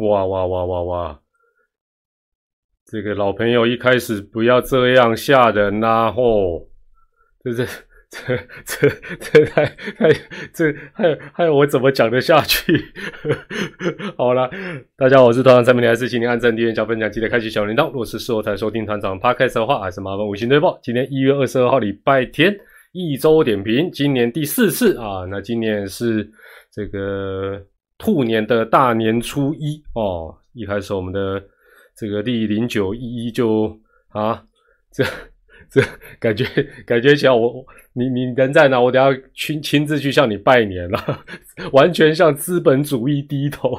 哇哇哇哇哇！这个老朋友一开始不要这样吓人呐！吼，这这这这这太太这还还有我怎么讲得下去？好了，大家好，我是团长三名还是请您按赞、订阅、加分享，记得开启小铃铛。如果是事后才收听团长 Podcast 的话，还是麻烦五星推报。今天一月二十二号礼拜天，一周点评，今年第四次啊。那今年是这个兔年的大年初一哦，一开始我们的。这个第零九一一就啊，这这感觉感觉起来，我你你人在哪？我等下亲亲自去向你拜年了，完全向资本主义低头。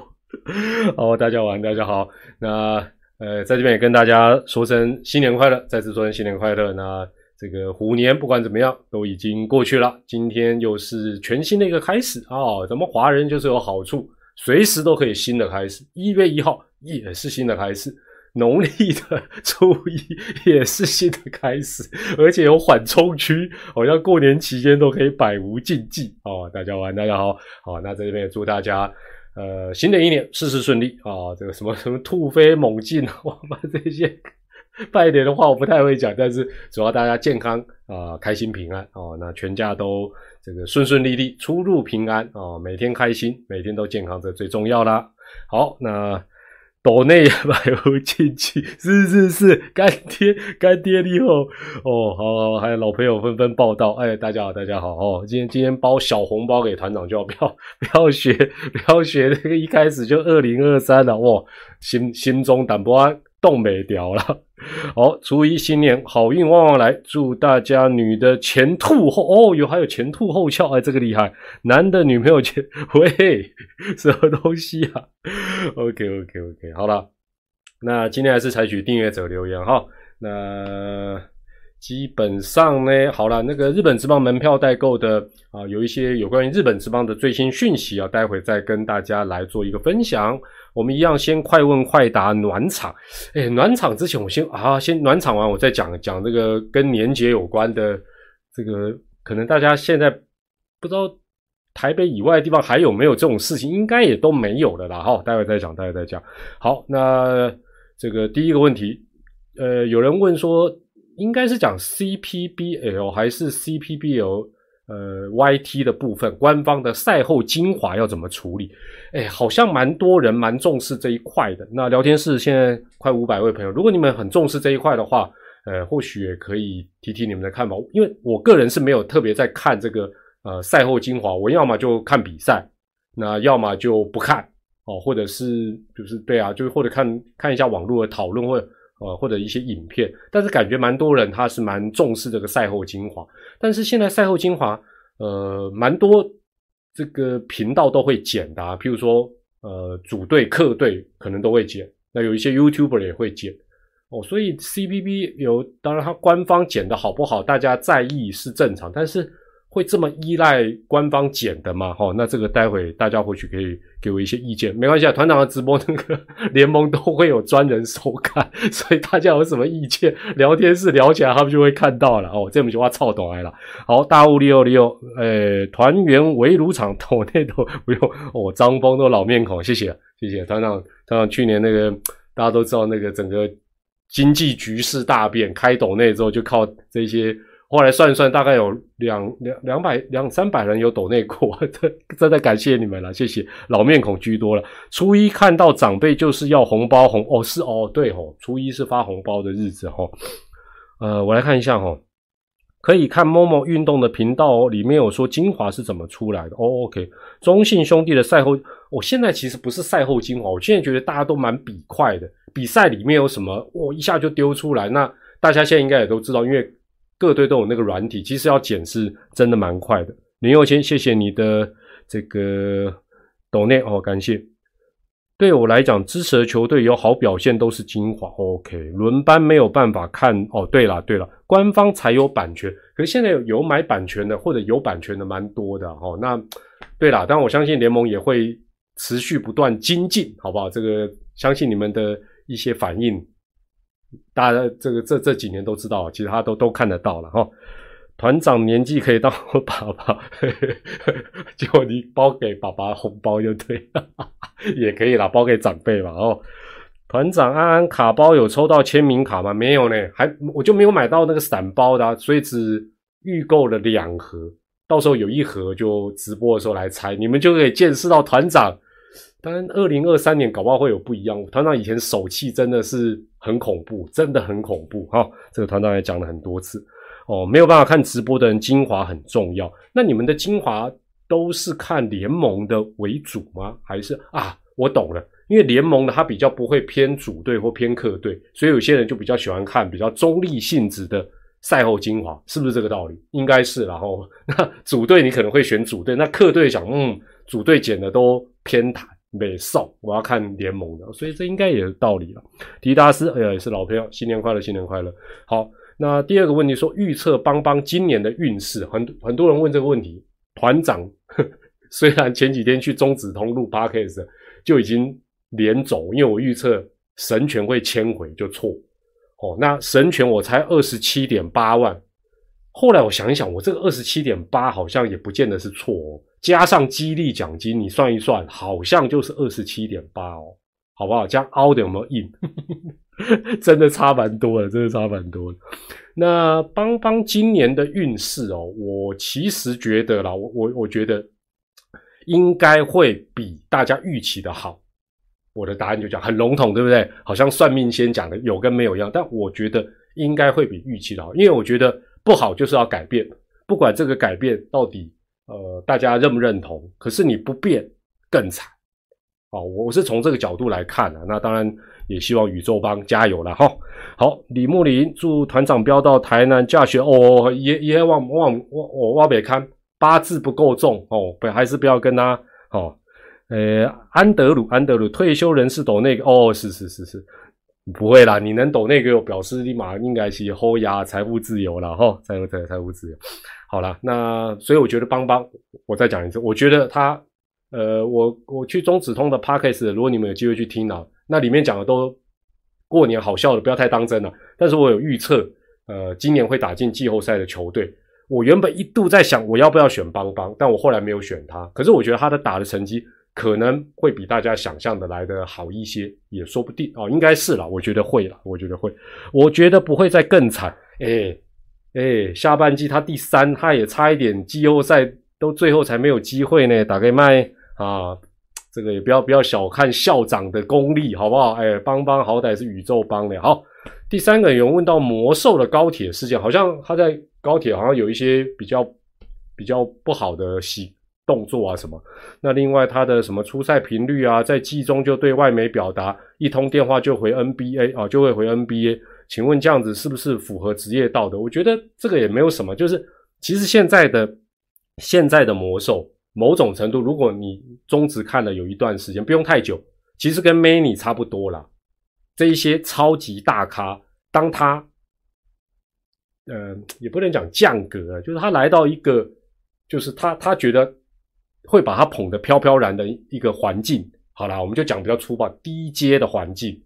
好，大家晚，大家好。那呃，在这边也跟大家说声新年快乐，再次说声新年快乐。那这个虎年不管怎么样都已经过去了，今天又是全新的一个开始啊！咱们华人就是有好处，随时都可以新的开始。一月一号也是新的开始。农历的 初一也是新的开始，而且有缓冲区，好像过年期间都可以百无禁忌哦。大家晚，大家好，好，那在这边也祝大家，呃，新的一年事事顺利啊。这个什么什么突飞猛进，我们这些 拜年的话我不太会讲，但是主要大家健康啊，开心平安哦。那全家都这个顺顺利利，出入平安啊，每天开心，每天都健康，这最重要啦。好，那。岛内百无禁忌，是是是，干爹干爹你好哦，好好，还有老朋友纷纷报道，哎，大家好，大家好哦，今天今天包小红包给团长，就要不要不要学不要学那个一开始就二零二三了哇，心心中胆不安。冻没掉了，好，初一新年好运旺旺来，祝大家女的前凸后哦，有还有前凸后翘，哎，这个厉害，男的女朋友前喂，什么东西啊？OK OK OK，好了，那今天还是采取订阅者留言哈，那基本上呢，好了，那个日本之邦门票代购的啊，有一些有关于日本之邦的最新讯息啊，待会再跟大家来做一个分享。我们一样先快问快答暖场，哎，暖场之前我先啊，先暖场完，我再讲讲这个跟年节有关的这个，可能大家现在不知道台北以外的地方还有没有这种事情，应该也都没有了啦。哈，待会再讲，待会再讲。好，那这个第一个问题，呃，有人问说，应该是讲 CPBL 还是 CPBL？呃，YT 的部分，官方的赛后精华要怎么处理？哎，好像蛮多人蛮重视这一块的。那聊天室现在快五百位朋友，如果你们很重视这一块的话，呃，或许也可以提提你们的看法。因为我个人是没有特别在看这个呃赛后精华，我要么就看比赛，那要么就不看哦，或者是就是对啊，就是或者看看一下网络的讨论或者呃或者一些影片。但是感觉蛮多人他是蛮重视这个赛后精华。但是现在赛后精华，呃，蛮多这个频道都会剪的，譬如说，呃，主队、客队可能都会剪，那有一些 YouTuber 也会剪，哦，所以 CBB 有，当然它官方剪的好不好，大家在意是正常，但是。会这么依赖官方剪的吗？哈，那这个待会大家或许可以给我一些意见，没关系啊。团长的直播那个联盟都会有专人收看，所以大家有什么意见，聊天室聊起来，他们就会看到了哦。这么句话操懂来了。好，大雾利欧利欧，诶，团员围炉场，头那都不用哦。张峰都老面孔，谢谢谢谢团长。团长去年那个大家都知道，那个整个经济局势大变，开抖内之后就靠这些。后来算一算，大概有两两两百两三百人有抖内裤，真真的感谢你们了，谢谢老面孔居多了。初一看到长辈就是要红包红哦，是哦，对哦，初一是发红包的日子哈。呃，我来看一下哈，可以看某某运动的频道哦，里面有说精华是怎么出来的哦。OK，中信兄弟的赛后，我现在其实不是赛后精华，我现在觉得大家都蛮比快的，比赛里面有什么，我一下就丢出来。那大家现在应该也都知道，因为。各队都有那个软体，其实要剪是真的蛮快的。林佑谦，谢谢你的这个抖内哦，感谢。对我来讲，支持的球队有好表现都是精华。OK，轮班没有办法看哦。对了对了，官方才有版权，可是现在有买版权的或者有版权的蛮多的哦。那对了，但我相信联盟也会持续不断精进，好不好？这个相信你们的一些反应。大家这个这这几年都知道，其实他都都看得到了哈。团长年纪可以当我爸爸，结果你包给爸爸红包就对，也可以啦，包给长辈嘛。哦，团长安安卡包有抽到签名卡吗？没有呢，还我就没有买到那个散包的，所以只预购了两盒，到时候有一盒就直播的时候来拆，你们就可以见识到团长。当然，二零二三年搞不好会有不一样。团长以前手气真的是很恐怖，真的很恐怖。哈，这个团长也讲了很多次。哦，没有办法看直播的人，精华很重要。那你们的精华都是看联盟的为主吗？还是啊，我懂了，因为联盟的它比较不会偏主队或偏客队，所以有些人就比较喜欢看比较中立性质的赛后精华，是不是这个道理？应该是。然后，那主队你可能会选主队，那客队想，嗯，主队剪的都偏袒美送，我要看联盟的，所以这应该也有道理了。迪达斯，哎呀，也是老朋友，新年快乐，新年快乐，好。那第二个问题说预测邦邦今年的运势，很很多人问这个问题。团长虽然前几天去中子通录 podcast 就已经连走，因为我预测神权会迁回就错哦。那神权我猜二十七点八万，后来我想一想，我这个二十七点八好像也不见得是错哦。加上激励奖金，你算一算，好像就是二十七点八哦，好不好？这样凹的有没有硬？真的差蛮多的，真的差蛮多的。那邦邦今年的运势哦，我其实觉得啦，我我我觉得应该会比大家预期的好。我的答案就讲很笼统，对不对？好像算命先讲的有跟没有一样，但我觉得应该会比预期的好，因为我觉得不好就是要改变，不管这个改变到底呃大家认不认同，可是你不变更惨。哦，我是从这个角度来看的。那当然也希望宇宙帮加油了哈。好，李木林祝团长飙到台南驾学哦，也也往往往我往北看八字不够重哦，不还是不要跟他哦。呃，安德鲁安德鲁退休人士抖那个哦，是是是是，不会啦，你能懂那个表示立马应该是后压财富自由了哈，财富财财富自由。好了，那所以我觉得邦邦，我再讲一次，我觉得他。呃，我我去中子通的 podcast，如果你们有机会去听啊，那里面讲的都过年好笑的，不要太当真了。但是我有预测，呃，今年会打进季后赛的球队。我原本一度在想，我要不要选邦邦，但我后来没有选他。可是我觉得他的打的成绩可能会比大家想象的来的好一些，也说不定哦。应该是了，我觉得会了，我觉得会，我觉得不会再更惨。哎哎，下半季他第三，他也差一点季后赛都最后才没有机会呢，打给麦。啊，这个也不要不要小看校长的功力，好不好？哎，邦邦好歹是宇宙邦的。好，第三个有人问到魔兽的高铁事件，好像他在高铁好像有一些比较比较不好的洗动作啊什么。那另外他的什么出赛频率啊，在季中就对外媒表达一通电话就回 NBA 啊，就会回 NBA。请问这样子是不是符合职业道德？我觉得这个也没有什么，就是其实现在的现在的魔兽。某种程度，如果你中职看了有一段时间，不用太久，其实跟 Many 差不多了。这一些超级大咖，当他，呃，也不能讲降格，就是他来到一个，就是他他觉得会把他捧得飘飘然的一个环境。好了，我们就讲比较粗暴，低阶的环境。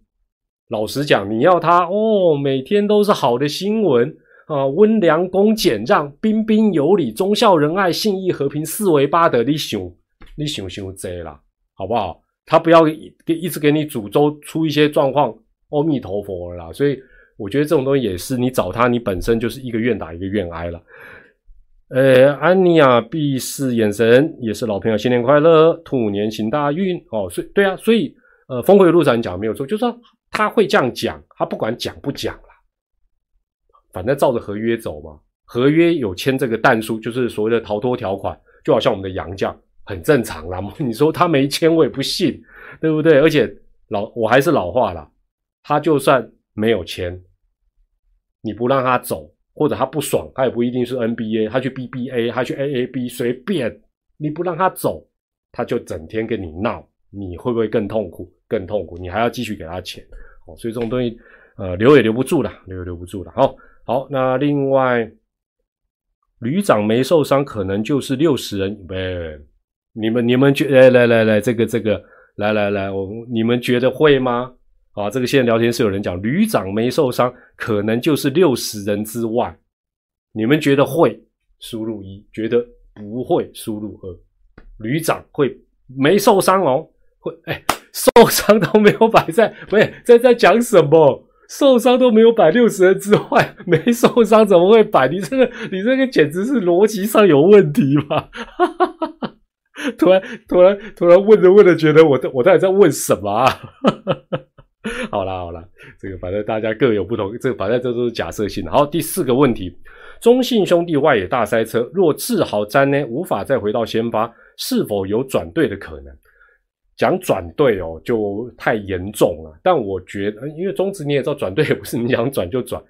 老实讲，你要他哦，每天都是好的新闻。啊，温良恭俭让，彬彬有礼，忠孝仁爱，信义和平，四维八德，你想，你想想这啦，好不好？他不要给一直给你煮粥出一些状况，阿弥陀佛了啦。所以我觉得这种东西也是，你找他，你本身就是一个愿打一个愿挨了。呃，安妮亚必是眼神也是老朋友，新年快乐，兔年行大运哦。所以对啊，所以呃，峰回路转讲没有错，就是说他会这样讲，他不管讲不讲。反正照着合约走嘛，合约有签这个弹书，就是所谓的逃脱条款，就好像我们的杨将，很正常啦。你说他没签，我也不信，对不对？而且老我还是老话啦，他就算没有签，你不让他走，或者他不爽，他也不一定是 NBA，他去 BBA，他去 AAB，随便，你不让他走，他就整天跟你闹，你会不会更痛苦？更痛苦，你还要继续给他钱，哦，所以这种东西，呃，留也留不住了，留也留不住了，好。好，那另外旅长没受伤，可能就是六十人。喂，你们你们觉来来来来，这个这个来来来，我你们觉得会吗？啊，这个现在聊天室有人讲旅长没受伤，可能就是六十人之外，你们觉得会输入一，觉得不会输入二。旅长会没受伤哦，会哎，受伤都没有摆在，不是在在讲什么？受伤都没有摆六十人之外，没受伤怎么会摆？你这个你这个简直是逻辑上有问题吧？突然突然突然问着问着，觉得我我到底在问什么啊？好啦好啦，这个反正大家各有不同，这个反正这都是假设性的。好，第四个问题，中信兄弟外野大塞车，若志豪詹呢无法再回到先发，是否有转队的可能？讲转队哦，就太严重了。但我觉得，因为中职你也知道，转队 也不是你想转就转。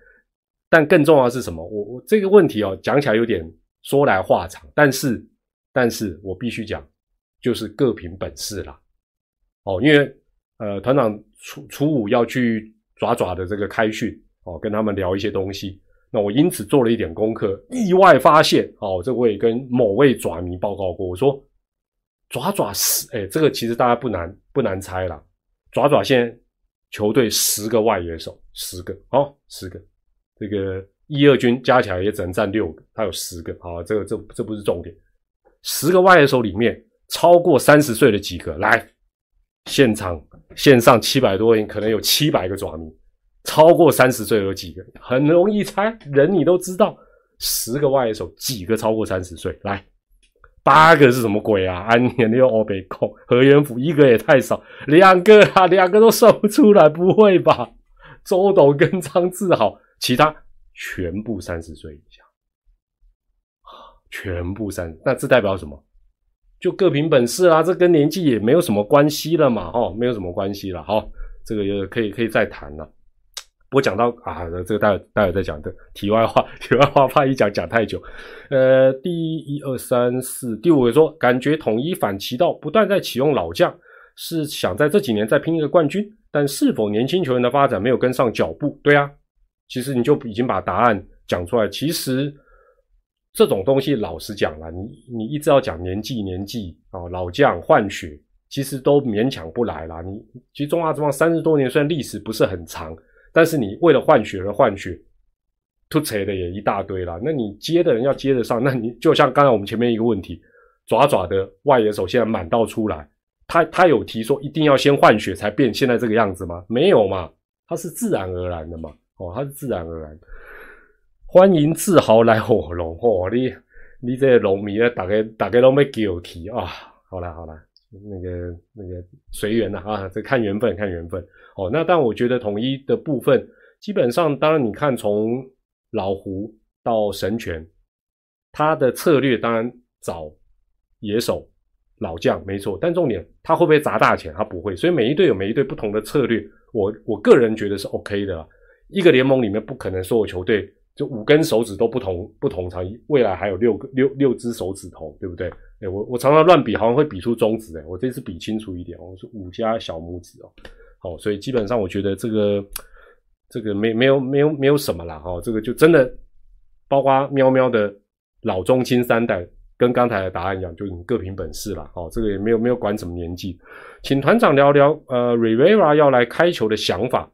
但更重要是什么？我我这个问题哦，讲起来有点说来话长，但是但是我必须讲，就是各凭本事啦。哦，因为呃，团长初初五要去爪爪的这个开训哦，跟他们聊一些东西。那我因此做了一点功课，意外发现哦，这我也跟某位爪迷报告过，我说。爪爪十，哎，这个其实大家不难不难猜了。爪爪现在球队十个外援手，十个哦，十个。这个一二军加起来也只能占六个，他有十个。啊，这个这这不是重点。十个外援手里面，超过三十岁的几个？来，现场线上七百多人，可能有七百个爪迷。超过三十岁有几个？很容易猜，人你都知道。十个外手，几个超过三十岁？来。八个是什么鬼啊？安年又欧北控何元甫一个也太少，两个啊，两个都算不出来，不会吧？周董跟张志豪，其他全部三十岁以下，全部三，那这代表什么？就各凭本事啦，这跟年纪也没有什么关系了嘛，哦，没有什么关系了，好，这个也可以可以再谈了。我讲到啊，这个待会待会再讲的题外话，题外话怕一讲讲太久。呃，第一二三四第五个说，感觉统一反其道，不断在启用老将，是想在这几年再拼一个冠军。但是否年轻球员的发展没有跟上脚步？对啊，其实你就已经把答案讲出来。其实这种东西，老实讲了，你你一直要讲年纪年纪啊，老将换血，其实都勉强不来啦。你其实中华之邦三十多年，虽然历史不是很长。但是你为了换血而换血，突锤的也一大堆了。那你接的人要接得上，那你就像刚才我们前面一个问题，爪爪的外野手现在满到出来，他他有提说一定要先换血才变现在这个样子吗？没有嘛，他是自然而然的嘛。哦，他是自然而然。欢迎自豪来火龙哦，你你这龙迷啊，大概大概都没给我提啊。好了好了。那个那个随缘的啊，这看缘分，看缘分哦。那但我觉得统一的部分，基本上当然你看从老胡到神拳，他的策略当然找野手老将没错，但重点他会不会砸大钱？他不会。所以每一队有每一队不同的策略，我我个人觉得是 OK 的。一个联盟里面不可能所有球队就五根手指都不同不同长，未来还有六个六六只手指头，对不对？哎，我我常常乱比，好像会比出中指哎，我这次比清楚一点，我是五加小拇指哦，好，所以基本上我觉得这个这个没没有没有没有什么啦，哈，这个就真的包括喵喵的老中青三代，跟刚才的答案一样，就你各凭本事了，哦，这个也没有没有管什么年纪，请团长聊聊呃，Rivera 要来开球的想法。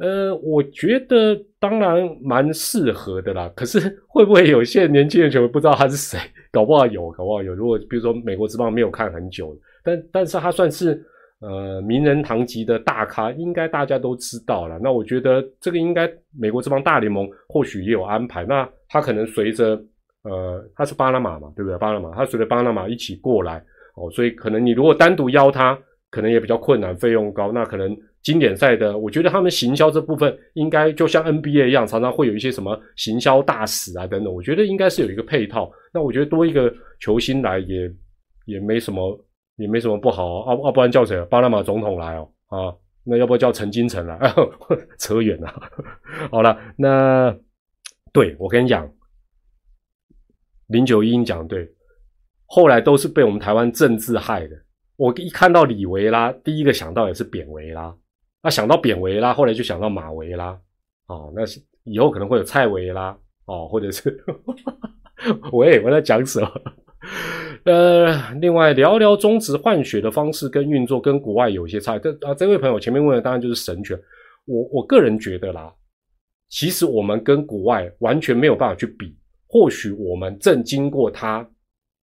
呃，我觉得当然蛮适合的啦。可是 会不会有些年轻的球员不知道他是谁？搞不好有，搞不好有。如果比如说美国之棒没有看很久，但但是他算是呃名人堂级的大咖，应该大家都知道了。那我觉得这个应该美国之棒大联盟或许也有安排。那他可能随着呃他是巴拿马嘛，对不对？巴拿马他随着巴拿马一起过来哦，所以可能你如果单独邀他，可能也比较困难，费用高。那可能。经典赛的，我觉得他们行销这部分应该就像 NBA 一样，常常会有一些什么行销大使啊等等。我觉得应该是有一个配套。那我觉得多一个球星来也也没什么，也没什么不好啊。要不然叫谁？巴拿马总统来哦啊？那要不要叫陈金城来？扯远了。好了，那对我跟你讲，零九一讲对，后来都是被我们台湾政治害的。我一看到李维拉，第一个想到也是扁维拉。那想到扁维拉，后来就想到马维拉，哦，那以后可能会有蔡维拉，哦，或者是，喂，我在讲什么？呃，另外聊聊中职换血的方式跟运作跟国外有些差。这啊，这位朋友前面问的当然就是神拳。我我个人觉得啦，其实我们跟国外完全没有办法去比或许我们正经过它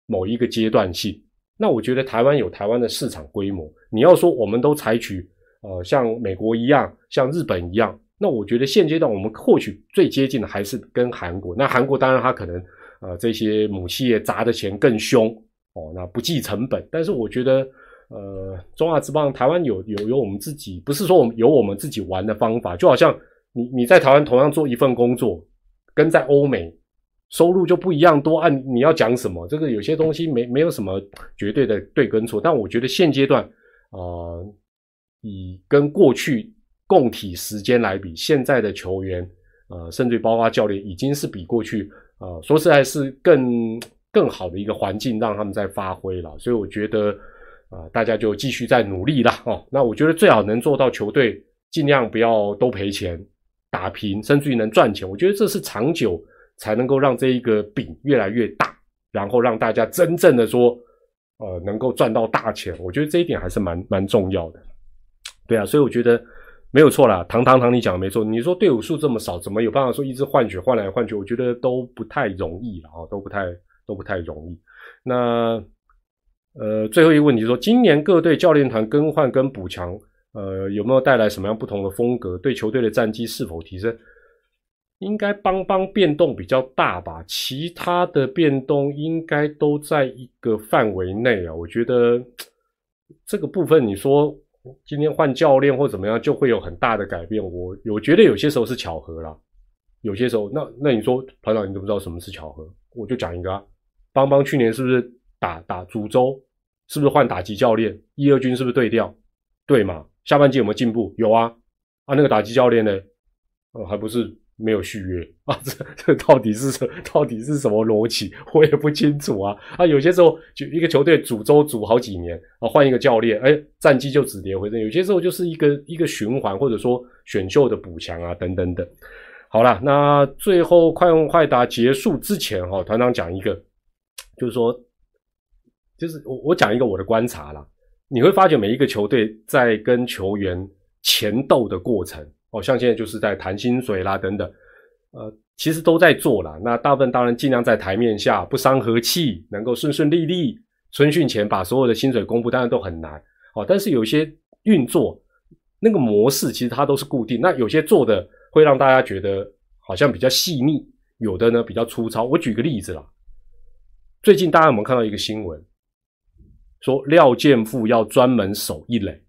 某一个阶段性。那我觉得台湾有台湾的市场规模。你要说我们都采取呃像美国一样，像日本一样，那我觉得现阶段我们或许最接近的还是跟韩国。那韩国当然它可能呃这些母企业砸的钱更凶哦，那不计成本。但是我觉得呃中华之邦台湾有有有我们自己，不是说我们有我们自己玩的方法，就好像你你在台湾同样做一份工作，跟在欧美。收入就不一样多，按你要讲什么，这个有些东西没没有什么绝对的对跟错，但我觉得现阶段，呃，以跟过去共体时间来比，现在的球员，呃，甚至包括教练，已经是比过去，呃，说实在是更更好的一个环境让他们在发挥了，所以我觉得，啊，大家就继续在努力啦，哦，那我觉得最好能做到球队尽量不要都赔钱，打平，甚至于能赚钱，我觉得这是长久。才能够让这一个饼越来越大，然后让大家真正的说，呃，能够赚到大钱。我觉得这一点还是蛮蛮重要的。对啊，所以我觉得没有错啦。唐唐唐，你讲的没错。你说队伍数这么少，怎么有办法说一直换血换来换去？我觉得都不太容易了啊，都不太都不太容易。那呃，最后一个问题说，今年各队教练团更换跟补强，呃，有没有带来什么样不同的风格？对球队的战绩是否提升？应该邦邦变动比较大吧，其他的变动应该都在一个范围内啊。我觉得这个部分，你说今天换教练或怎么样，就会有很大的改变。我我觉得有些时候是巧合啦，有些时候，那那你说团长，你都不知道什么是巧合？我就讲一个啊，邦邦去年是不是打打主州，是不是换打击教练？一二军是不是对调？对嘛？下半季有没有进步？有啊，啊那个打击教练呢？呃，还不是。没有续约啊，这这到底是什到底是什么逻辑？我也不清楚啊啊！有些时候就一个球队煮粥煮好几年啊，换一个教练，哎，战绩就止跌回升。有些时候就是一个一个循环，或者说选秀的补强啊，等等等。好了，那最后快问快答结束之前哈，团长讲一个，就是说，就是我我讲一个我的观察啦，你会发觉每一个球队在跟球员前斗的过程。哦，像现在就是在谈薪水啦，等等，呃，其实都在做啦。那大部分当然尽量在台面下不伤和气，能够顺顺利利。春训前把所有的薪水公布，当然都很难。哦，但是有些运作那个模式，其实它都是固定。那有些做的会让大家觉得好像比较细腻，有的呢比较粗糙。我举个例子啦，最近大家有没有看到一个新闻，说廖建富要专门守一垒，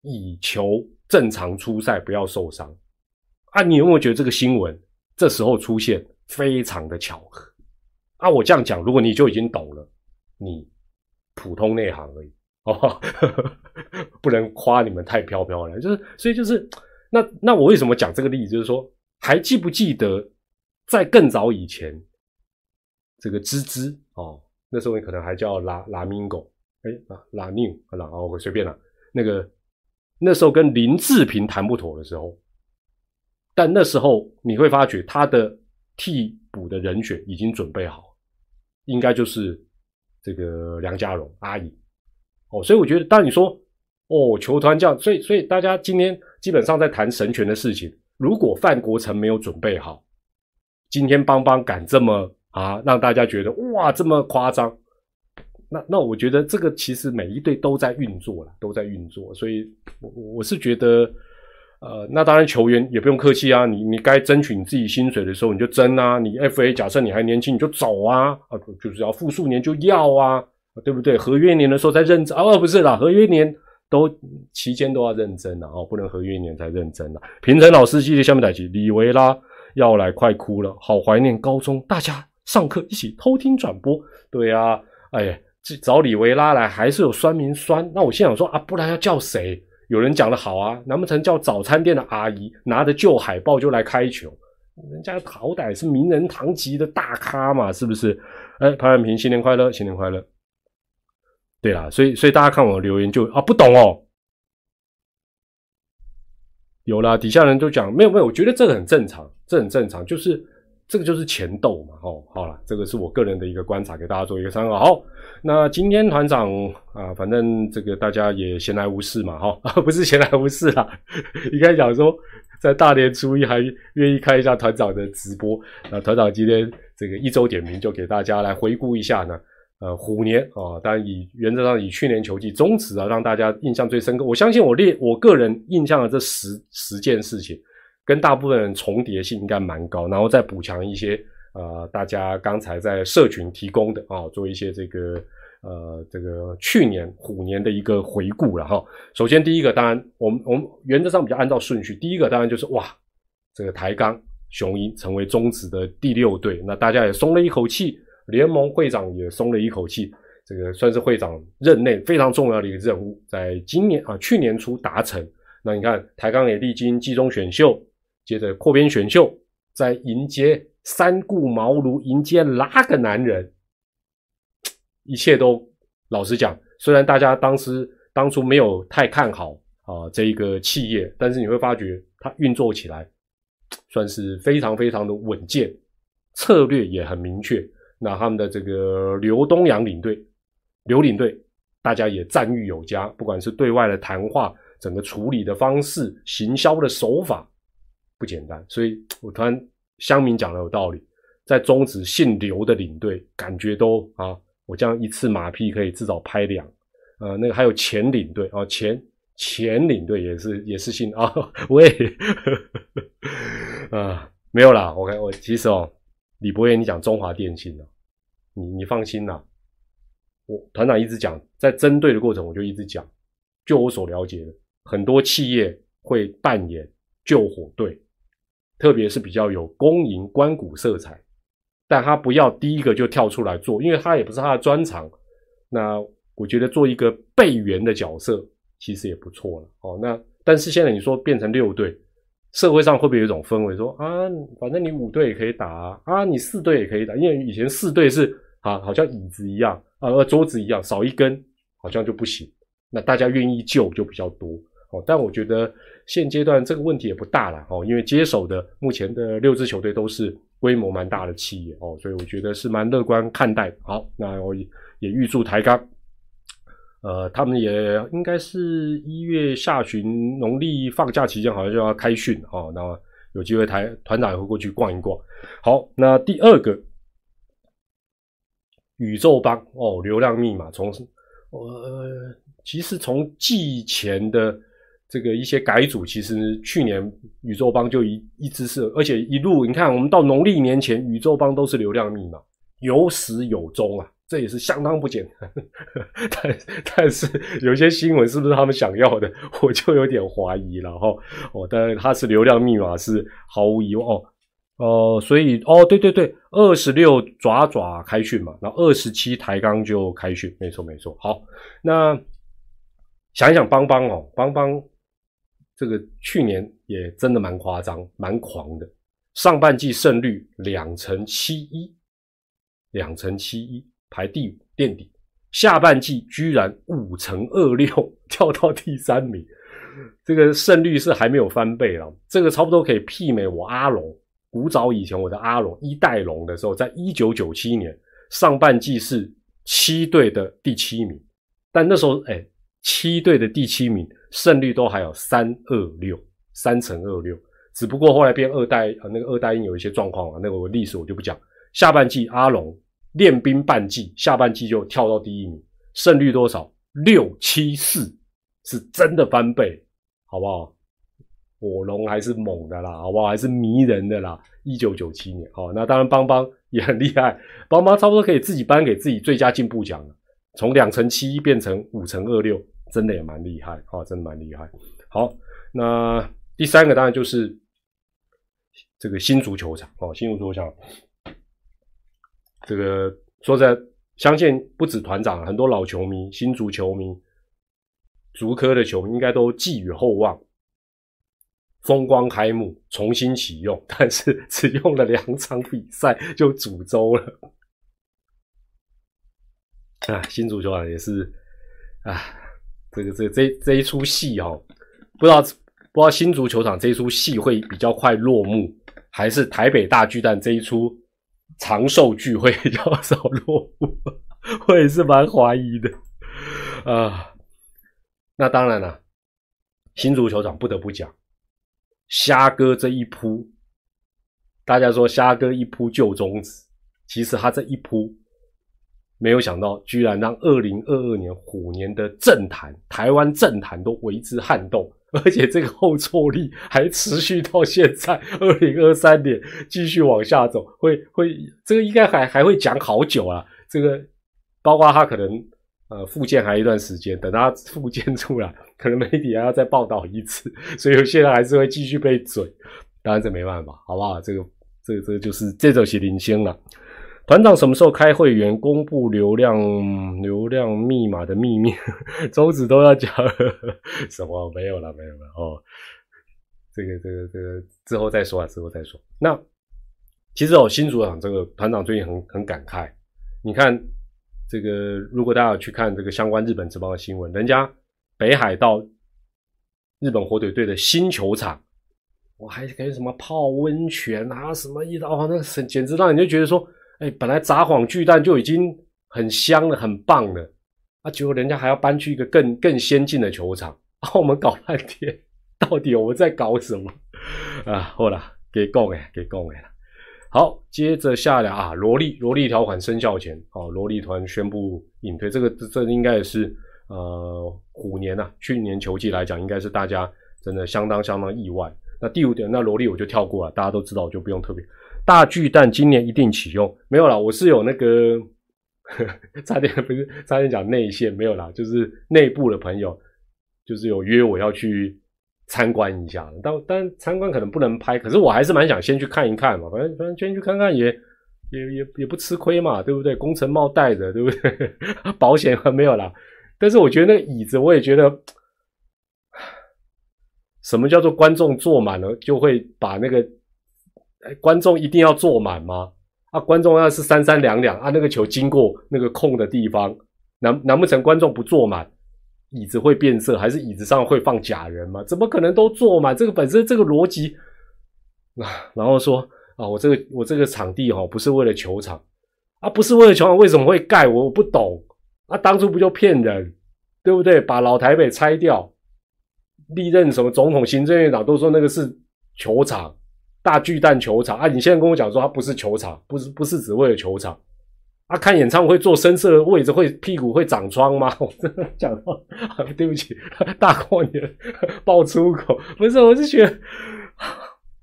以求。正常出赛不要受伤啊！你有没有觉得这个新闻这时候出现非常的巧合啊？我这样讲，如果你就已经懂了，你普通内行而已哦，不能夸你们太飘飘了。就是所以就是那那我为什么讲这个例子？就是说还记不记得在更早以前，这个芝芝哦，那时候你可能还叫拉拉明狗，哎啊拉纽拉哦随便了那个。那时候跟林志平谈不妥的时候，但那时候你会发觉他的替补的人选已经准备好，应该就是这个梁家荣阿姨哦，所以我觉得，当你说哦，球团这样，所以所以大家今天基本上在谈神权的事情，如果范国成没有准备好，今天邦邦敢这么啊，让大家觉得哇这么夸张。那那我觉得这个其实每一队都在运作了，都在运作，所以我我是觉得，呃，那当然球员也不用客气啊，你你该争取你自己薪水的时候你就争啊，你 FA 假设你还年轻你就走啊，啊就是要复数年就要啊，对不对？合约年的时候再认真哦，不是啦，合约年都期间都要认真的哦，不能合约年才认真的。平成老司机的下面台机，李维拉要来快哭了，好怀念高中大家上课一起偷听转播，对啊，哎。找李维拉来还是有酸民酸，那我现想说啊，不然要叫谁？有人讲的好啊，难不成叫早餐店的阿姨拿着旧海报就来开球？人家好歹是名人堂级的大咖嘛，是不是？哎，潘远平新年快乐，新年快乐。对啦，所以所以大家看我留言就啊不懂哦，有啦，底下人都讲没有没有，我觉得这个很正常，这很正常，就是这个就是钱斗嘛，哦，好了，这个是我个人的一个观察，给大家做一个参考。好，那今天团长啊，反正这个大家也闲来无事嘛，哈，不是闲来无事啦，应该讲说在大年初一还愿意开一下团长的直播。那团长今天这个一周点名就给大家来回顾一下呢。呃，虎年啊，当然以原则上以去年球季终止啊，让大家印象最深刻。我相信我列我个人印象的这十十件事情，跟大部分人重叠性应该蛮高，然后再补强一些呃，大家刚才在社群提供的啊，做一些这个呃这个去年虎年的一个回顾了哈。首先第一个，当然我们我们原则上比较按照顺序，第一个当然就是哇，这个台钢雄鹰成为中职的第六队，那大家也松了一口气。联盟会长也松了一口气，这个算是会长任内非常重要的一个任务，在今年啊去年初达成。那你看台钢也历经季中选秀，接着扩编选秀，在迎接三顾茅庐，迎接哪个男人？一切都老实讲，虽然大家当时当初没有太看好啊这一个企业，但是你会发觉它运作起来算是非常非常的稳健，策略也很明确。那他们的这个刘东阳领队，刘领队，大家也赞誉有加。不管是对外的谈话，整个处理的方式，行销的手法，不简单。所以我突然乡民讲的有道理，在中职姓刘的领队，感觉都啊，我这样一次马屁可以至少拍两。呃，那个还有前领队啊，前前领队也是也是姓 啊，喂，啊，没有啦。我看我其实哦，李博彦，你讲中华电信啊。你你放心啦，我团长一直讲，在针对的过程，我就一直讲，就我所了解的，很多企业会扮演救火队，特别是比较有公营关谷色彩，但他不要第一个就跳出来做，因为他也不是他的专长。那我觉得做一个备援的角色，其实也不错了。哦，那但是现在你说变成六队。社会上会不会有一种氛围，说啊，反正你五队也可以打啊，你四队也可以打，因为以前四队是啊，好像椅子一样啊，桌子一样，少一根好像就不行。那大家愿意救就比较多哦。但我觉得现阶段这个问题也不大了哦，因为接手的目前的六支球队都是规模蛮大的企业哦，所以我觉得是蛮乐观看待。好，那我也预祝台钢。呃，他们也应该是一月下旬农历放假期间，好像就要开训啊。那有机会台团长也会过去逛一逛。好，那第二个宇宙帮哦，流量密码从呃，其实从季前的这个一些改组，其实去年宇宙帮就一一直是，而且一路你看，我们到农历年前，宇宙帮都是流量密码，有始有终啊。这也是相当不简单，但 但是有些新闻是不是他们想要的，我就有点怀疑了哈。哦，但它是流量密码是毫无疑问哦哦，所以哦对对对，二十六爪爪开训嘛，然后二十七抬杠就开训，没错没错。好，那想一想邦邦哦，邦邦这个去年也真的蛮夸张蛮狂的，上半季胜率两成七一，两成七一。排第五垫底，下半季居然五成二六跳到第三名，这个胜率是还没有翻倍了。这个差不多可以媲美我阿龙古早以前我的阿龙一代龙的时候，在一九九七年上半季是七队的第七名，但那时候哎七队的第七名胜率都还有三二六三乘二六，只不过后来变二代呃那个二代因有一些状况啊，那个我历史我就不讲。下半季阿龙。练兵半季，下半季就跳到第一名，胜率多少？六七四，是真的翻倍，好不好？火龙还是猛的啦，好不好？还是迷人的啦。一九九七年，好，那当然邦邦也很厉害，邦邦差不多可以自己颁给自己最佳进步奖了，从两成七变成五成二六，真的也蛮厉害，啊，真的蛮厉害。好，那第三个当然就是这个新足球场，哦，新足球场。这个说在，相信不止团长，很多老球迷、新足球迷、足科的球迷应该都寄予厚望。风光开幕，重新启用，但是只用了两场比赛就煮粥了。啊，新足球啊也是啊，这个这这这一出戏哦，不知道不知道新足球场这一出戏会比较快落幕，还是台北大巨蛋这一出长寿剧会比较少落幕？我也是蛮怀疑的啊。那当然了，新足球场不得不讲，虾哥这一扑，大家说虾哥一扑救中子，其实他这一扑，没有想到居然让二零二二年虎年的政坛，台湾政坛都为之撼动，而且这个后坐力还持续到现在二零二三年继续往下走，会会这个应该还还会讲好久啊，这个包括他可能。呃，复健还一段时间，等他复健出来，可能媒体还要再报道一次，所以现在还是会继续被嘴。当然这没办法，好不好？这个、这、个这个就是这就是领先了。团长什么时候开会员公布流量流量密码的秘密？周子都要讲什么？没有了，没有了哦。这个、这个、这个之后再说啊，之后再说。那其实哦，新组长这个团长最近很很感慨，你看。这个如果大家有去看这个相关日本职棒的新闻，人家北海道日本火腿队的新球场，我还可以什么泡温泉啊，什么一哦，那简简直让人就觉得说，哎，本来札幌巨蛋就已经很香了，很棒了，啊，结果人家还要搬去一个更更先进的球场，啊，我们搞半天，到底我们在搞什么啊？好了，给讲诶，给讲诶了。好，接着下来啊，萝莉萝莉条款生效前，哦，萝莉团宣布隐退，这个这应该也是呃虎年呐，去年球季来讲，应该是大家真的相当相当意外。那第五点，那萝莉我就跳过了，大家都知道，我就不用特别。大巨蛋今年一定启用，没有啦，我是有那个 差点不是差点讲内线，没有啦，就是内部的朋友，就是有约我要去。参观一下，但但参观可能不能拍，可是我还是蛮想先去看一看嘛，反正反正先去看看也也也也不吃亏嘛，对不对？工程帽戴着，对不对？保险 没有啦。但是我觉得那个椅子，我也觉得，什么叫做观众坐满了就会把那个观众一定要坐满吗？啊，观众要是三三两两啊，那个球经过那个空的地方，难难不成观众不坐满？椅子会变色，还是椅子上会放假人吗？怎么可能都坐满？这个本身这个逻辑啊，然后说啊，我这个我这个场地哈，不是为了球场啊，不是为了球场，为什么会盖？我不懂啊，当初不就骗人，对不对？把老台北拆掉，历任什么总统、行政院长都说那个是球场，大巨蛋球场啊，你现在跟我讲说它不是球场，不是不是只为了球场。啊，看演唱会坐深色的位置会屁股会长疮吗？我真的讲到，对不起，大过年爆粗口，不是，我是觉得，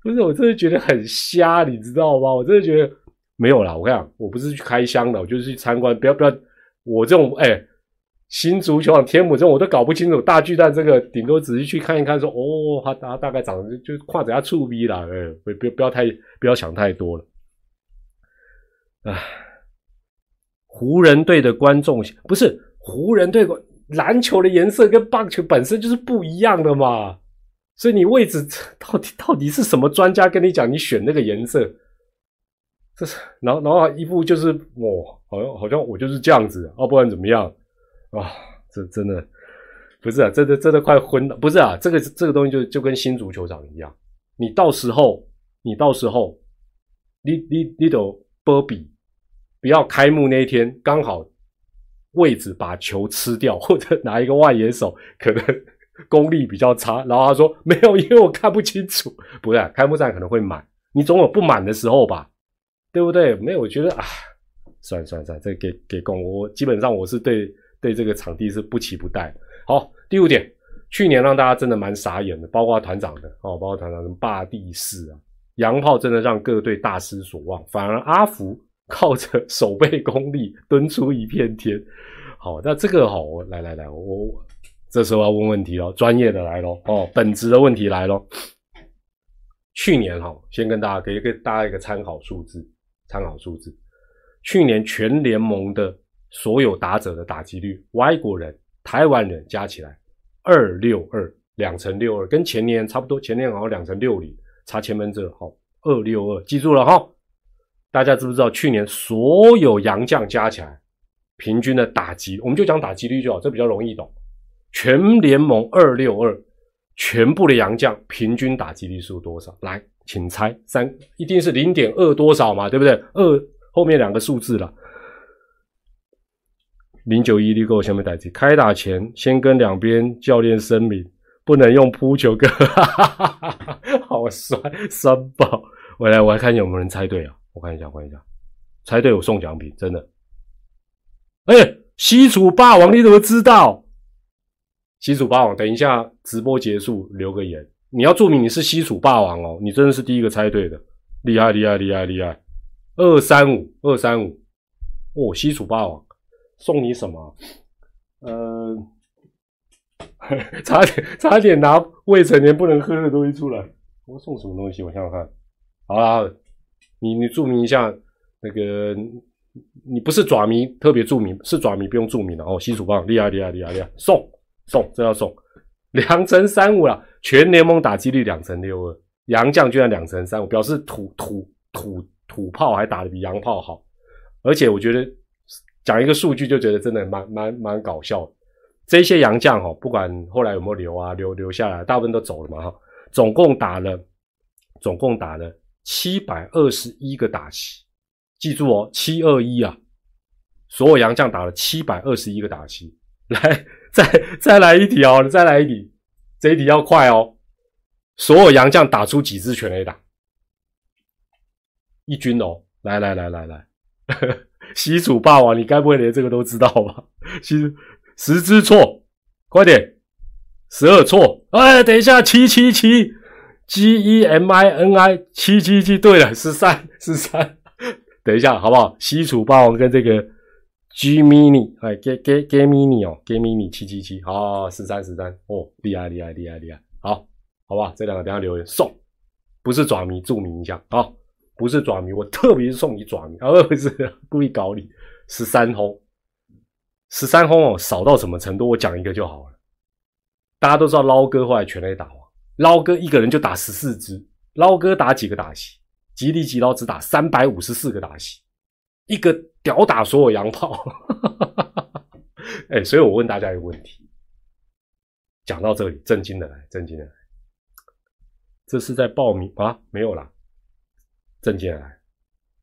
不是，我真的觉得很瞎，你知道吗？我真的觉得没有啦。我跟你讲，我不是去开箱的，我就是去参观。不要不要，我这种哎，新足球场天母这种我都搞不清楚。大巨蛋这个顶多只是去看一看，说哦，它它大概长得就跨着下触逼啦，哎，不不不要太不要想太多了，唉。湖人队的观众不是湖人队，篮球的颜色跟棒球本身就是不一样的嘛，所以你位置到底到底是什么专家跟你讲你选那个颜色？这是然后然后一副就是我好像好像我就是这样子，要不然怎么样啊？这真的不是啊，真的真的快昏了，不是啊，这个这个东西就就跟新足球场一样，你到时候你到时候你你你都波比。不要开幕那一天刚好位置把球吃掉，或者拿一个外野手可能 功力比较差，然后他说没有，因为我看不清楚。不是开幕战可能会满，你总有不满的时候吧，对不对？没有，我觉得啊，算了算了算了，这给给供我基本上我是对对这个场地是不期不待。好，第五点，去年让大家真的蛮傻眼的，包括团长的哦，包括团长的霸地士啊，洋炮真的让各队大失所望，反而阿福。靠着守备功力蹲出一片天，好，那这个好，来来来，我这时候要问问题喽，专业的来喽，哦，本职的问题来喽。去年哈，先跟大家给给大家一个参考数字，参考数字，去年全联盟的所有打者的打击率，外国人、台湾人加起来二六二，两成六二，跟前年差不多，前年好像两成六零，差前门者好二六二，记住了哈。大家知不知道去年所有洋将加起来平均的打击，我们就讲打击率就好，这比较容易懂。全联盟二六二，全部的洋将平均打击率是多少？来，请猜三一定是零点二多少嘛，对不对？二后面两个数字了。零九一，你给我下面代替。开打前先跟两边教练声明，不能用扑球跟，好酸酸爆！我来，我来看有没有人猜对啊？我看一下，我看一下，猜对我送奖品，真的。哎，西楚霸王，你怎么知道？西楚霸王，等一下直播结束留个言，你要注明你是西楚霸王哦，你真的是第一个猜对的，厉害厉害厉害厉害！二三五二三五，哦，西楚霸王。送你什么？呃，差点差点拿未成年不能喝的东西出来。我送什么东西？我想想看。好啦，你你注明一下那个，你不是爪迷特别注明，是爪迷不用注明的哦。西楚棒厉害厉害厉害厉害，送送这要送两成三五了，全联盟打击率两成六二，洋将居然两成三五，表示土土土土炮还打得比洋炮好，而且我觉得。讲一个数据就觉得真的蛮蛮蛮搞笑的。这些洋将哈，不管后来有没有留啊，留留下来，大部分都走了嘛哈。总共打了，总共打了七百二十一个打席，记住哦，七二一啊，所有洋将打了七百二十一个打席。来，再再来一题哦，再来一题，这一题要快哦。所有洋将打出几支全垒打？一军哦，来来来来来。西楚霸王，你该不会连这个都知道吧？西十之错，快点，十二错。哎，等一下，七七七，G E M I N I，七七七，对了，十三十三。等一下，好不好？西楚霸王跟这个 G Mini，哎，G G G Mini 哦，G Mini 七七七，好，十三十三，哦，厉害厉害厉害厉害，好，好吧，这两个等下留言送，不是爪迷，注明一下啊。不是爪迷，我特别送你爪迷，而不是故意搞你。十三轰，十三轰哦，少到什么程度？我讲一个就好了。大家都知道捞哥后来全垒打王，捞哥一个人就打十四支，捞哥打几个打席？吉利吉捞只打三百五十四个打席，一个屌打所有洋炮。哎，所以我问大家一个问题，讲到这里，震惊的来，震惊的来，这是在报名啊？没有啦。郑建来，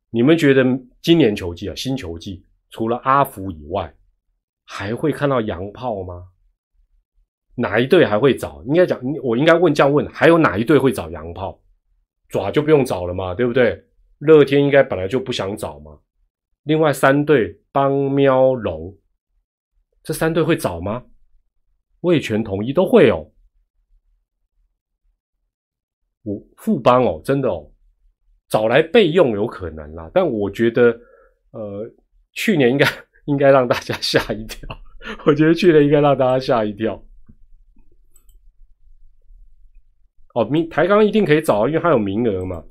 你们觉得今年球季啊，新球季除了阿福以外，还会看到洋炮吗？哪一队还会找？应该讲，我应该问这样问：还有哪一队会找洋炮？爪就不用找了嘛，对不对？乐天应该本来就不想找嘛。另外三队帮喵龙，这三队会找吗？魏全同一都会哦。我副帮哦，真的哦。找来备用有可能啦，但我觉得，呃，去年应该 应该让大家吓一跳。我觉得去年应该让大家吓一跳。哦，名台钢一定可以找，因为它有名额嘛。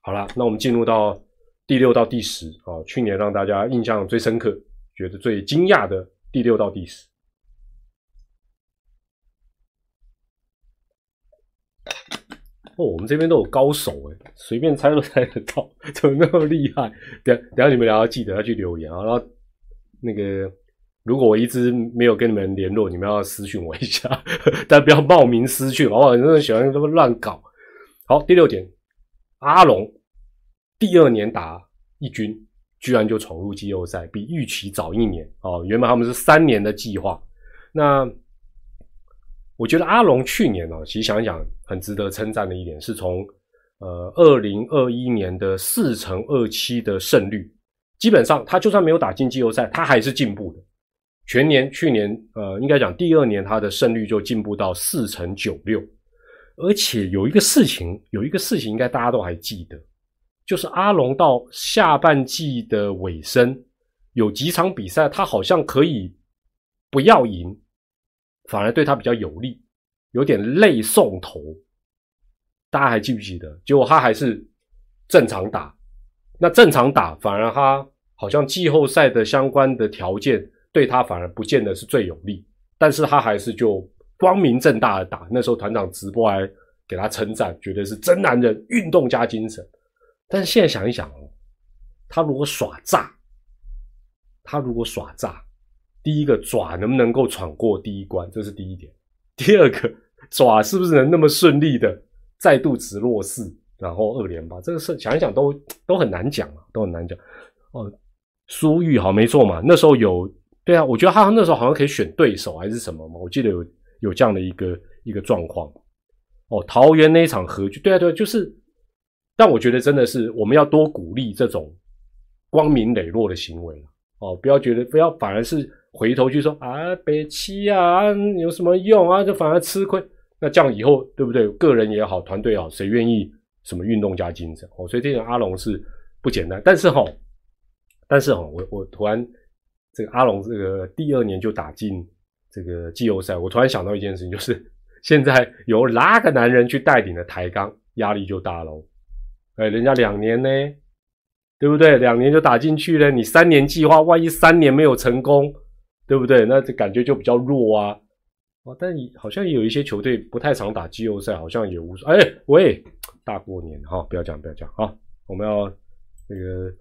好了，那我们进入到第六到第十啊，去年让大家印象最深刻、觉得最惊讶的第六到第十。哦，我们这边都有高手哎，随便猜都猜得到，怎么那么厉害？等等下你们要记得要去留言啊，然后那个如果我一直没有跟你们联络，你们要私讯我一下，但不要冒名私讯，好不好？真的喜欢这么乱搞。好，第六点，阿龙第二年打一军，居然就闯入季后赛，比预期早一年哦。原本他们是三年的计划，那。我觉得阿龙去年哦，其实想一想，很值得称赞的一点，是从呃二零二一年的四乘二七的胜率，基本上他就算没有打进季后赛，他还是进步的。全年去年呃，应该讲第二年他的胜率就进步到四乘九六，而且有一个事情，有一个事情应该大家都还记得，就是阿龙到下半季的尾声，有几场比赛他好像可以不要赢。反而对他比较有利，有点累送头，大家还记不记得？结果他还是正常打，那正常打反而他好像季后赛的相关的条件对他反而不见得是最有利，但是他还是就光明正大的打。那时候团长直播还给他称赞，觉得是真男人，运动加精神。但是现在想一想哦，他如果耍诈，他如果耍诈。第一个爪能不能够闯过第一关，这是第一点。第二个，爪是不是能那么顺利的再度直落四，然后二连霸？这个事想一想都都很难讲啊，都很难讲。哦，苏玉好没错嘛，那时候有对啊，我觉得他那时候好像可以选对手还是什么嘛，我记得有有这样的一个一个状况。哦，桃园那一场和局，对啊对啊，就是，但我觉得真的是我们要多鼓励这种光明磊落的行为哦，不要觉得不要反而是。回头去说啊，北七啊，有什么用啊？就反而吃亏。那这样以后对不对？个人也好，团队也好，谁愿意什么运动加精神？哦，所以这个阿龙是不简单。但是哈，但是哈，我我突然这个阿龙这个第二年就打进这个季后赛，我突然想到一件事情，就是 现在由哪个男人去带领的抬杠，压力就大喽。哎，人家两年呢，对不对？两年就打进去了，你三年计划，万一三年没有成功？对不对？那这感觉就比较弱啊，哦，但好像也有一些球队不太常打季后赛，好像也无所。哎，喂，大过年哈，不要讲，不要讲啊！我们要那个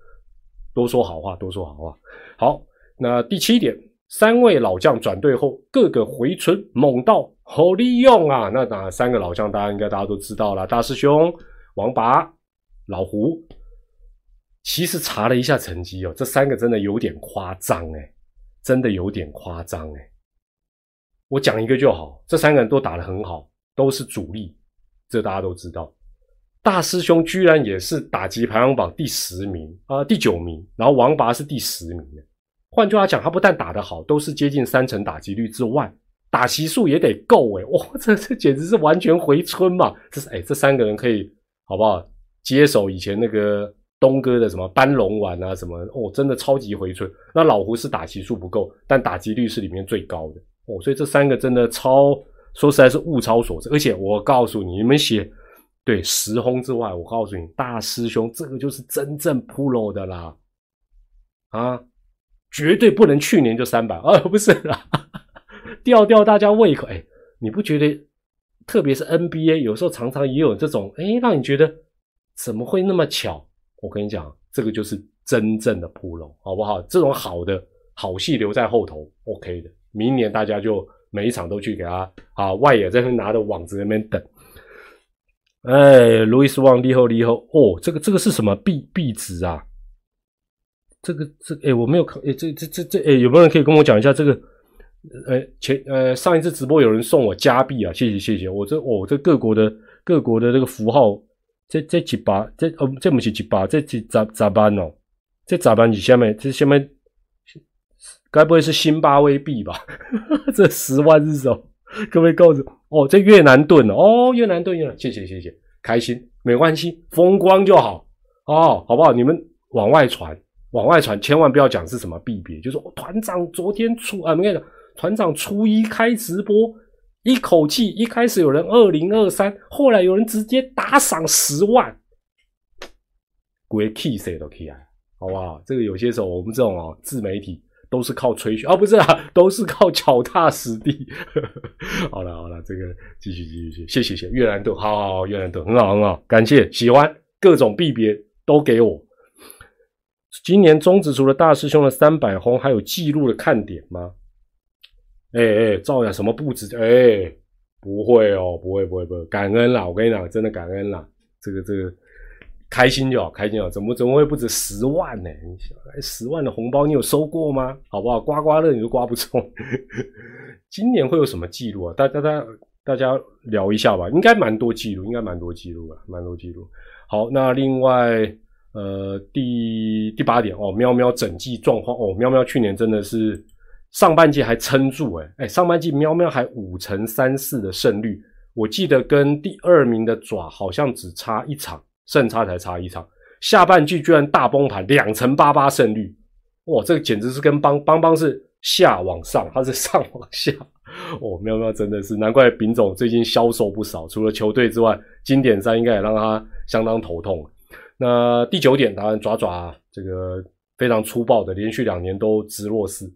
多说好话，多说好话。好，那第七点，三位老将转队后，各个回春猛到好利用啊！那哪三个老将？大家应该大家都知道了，大师兄、王拔、老胡。其实查了一下成绩哦，这三个真的有点夸张哎。真的有点夸张哎，我讲一个就好，这三个人都打得很好，都是主力，这大家都知道。大师兄居然也是打击排行榜第十名啊，第九名，然后王拔是第十名的。换句话讲，他不但打得好，都是接近三成打击率之外，打席数也得够哎，哇，这这简直是完全回春嘛！这是哎，这三个人可以好不好接手以前那个？东哥的什么斑龙丸啊，什么哦，真的超级回春。那老胡是打击数不够，但打击率是里面最高的哦，所以这三个真的超，说实在是物超所值。而且我告诉你，你们写对时空之外，我告诉你，大师兄这个就是真正 pro 的啦，啊，绝对不能去年就三百 啊，不是啦，吊吊大家胃口。哎，你不觉得？特别是 NBA，有时候常常也有这种，哎，让你觉得怎么会那么巧？我跟你讲，这个就是真正的扑龙，好不好？这种好的好戏留在后头，OK 的。明年大家就每一场都去给他啊，外野在那拿着网子那边等。哎，路易斯旺利后利后，哦，这个这个是什么币币值啊？这个这哎，我没有看，哎，这这这这哎，有没有人可以跟我讲一下这个？呃，前呃上一次直播有人送我加币啊，谢谢谢谢。我这哦，这各国的各国的这个符号。这这几把，这哦，这不是几把，这几咋咋办哦？这咋办？你下面这下面，该不会是辛巴威币吧？这十万日手，各位告诉哦，这越南盾哦，越南盾，越南，谢谢谢谢，开心，没关系，风光就好哦，好不好？你们往外传，往外传，千万不要讲是什么币别，就说团长昨天出啊，没有，团长初一开直播。一口气，一开始有人二零二三，后来有人直接打赏十万，鬼气谁都 key 啊，好不好？这个有些时候我们这种哦自媒体都是靠吹嘘 啊，不是啊，都是靠脚踏实地。好了好了，这个继续继续继续，谢谢谢越南盾，好好好，越南盾很好很好，感谢喜欢各种币别都给我。今年中指除了大师兄的三百红，还有记录的看点吗？哎哎，照样什么布置？哎，不会哦，不会不会不会，感恩啦！我跟你讲，真的感恩啦！这个这个开心就好，开心好，怎么怎么会不止十万呢？你想，十万的红包你有收过吗？好不好？刮刮乐你都刮不中。今年会有什么记录啊？大家大家大家聊一下吧，应该蛮多记录，应该蛮多记录吧，蛮多记录。好，那另外呃第第八点哦，喵喵整季状况哦，喵喵去年真的是。上半季还撑住，哎哎，上半季喵喵还五成三四的胜率，我记得跟第二名的爪好像只差一场，胜差才差一场。下半季居然大崩盘，两成八八胜率，哇，这个简直是跟邦邦邦是下往上，他是上往下，哦，喵喵真的是难怪丙总最近销售不少，除了球队之外，经典赛应该也让他相当头痛。那第九点，当然爪爪这个非常粗暴的，连续两年都直落四。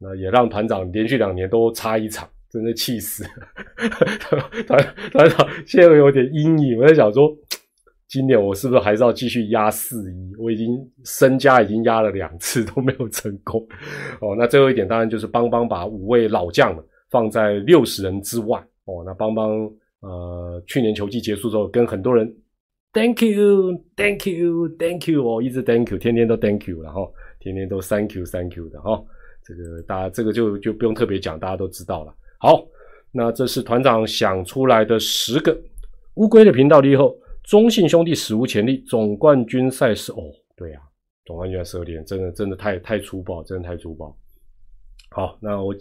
那也让团长连续两年都差一场，真的气死！团团长现在有点阴影，我在想说，今年我是不是还是要继续压四一？我已经身家已经压了两次都没有成功。哦，那最后一点当然就是邦邦把五位老将放在六十人之外，哦。那邦邦呃，去年球季结束之后，跟很多人 Thank you，Thank you，Thank you 哦，一直 Thank you，天天都 Thank you，然后天天都 Thank you，Thank you 的哈。这个大家这个就就不用特别讲，大家都知道了。好，那这是团长想出来的十个乌龟的频道以后，中信兄弟史无前例总冠军赛事哦，对呀，总冠军赛十二点，真的真的太太粗暴，真的太粗暴。好，那我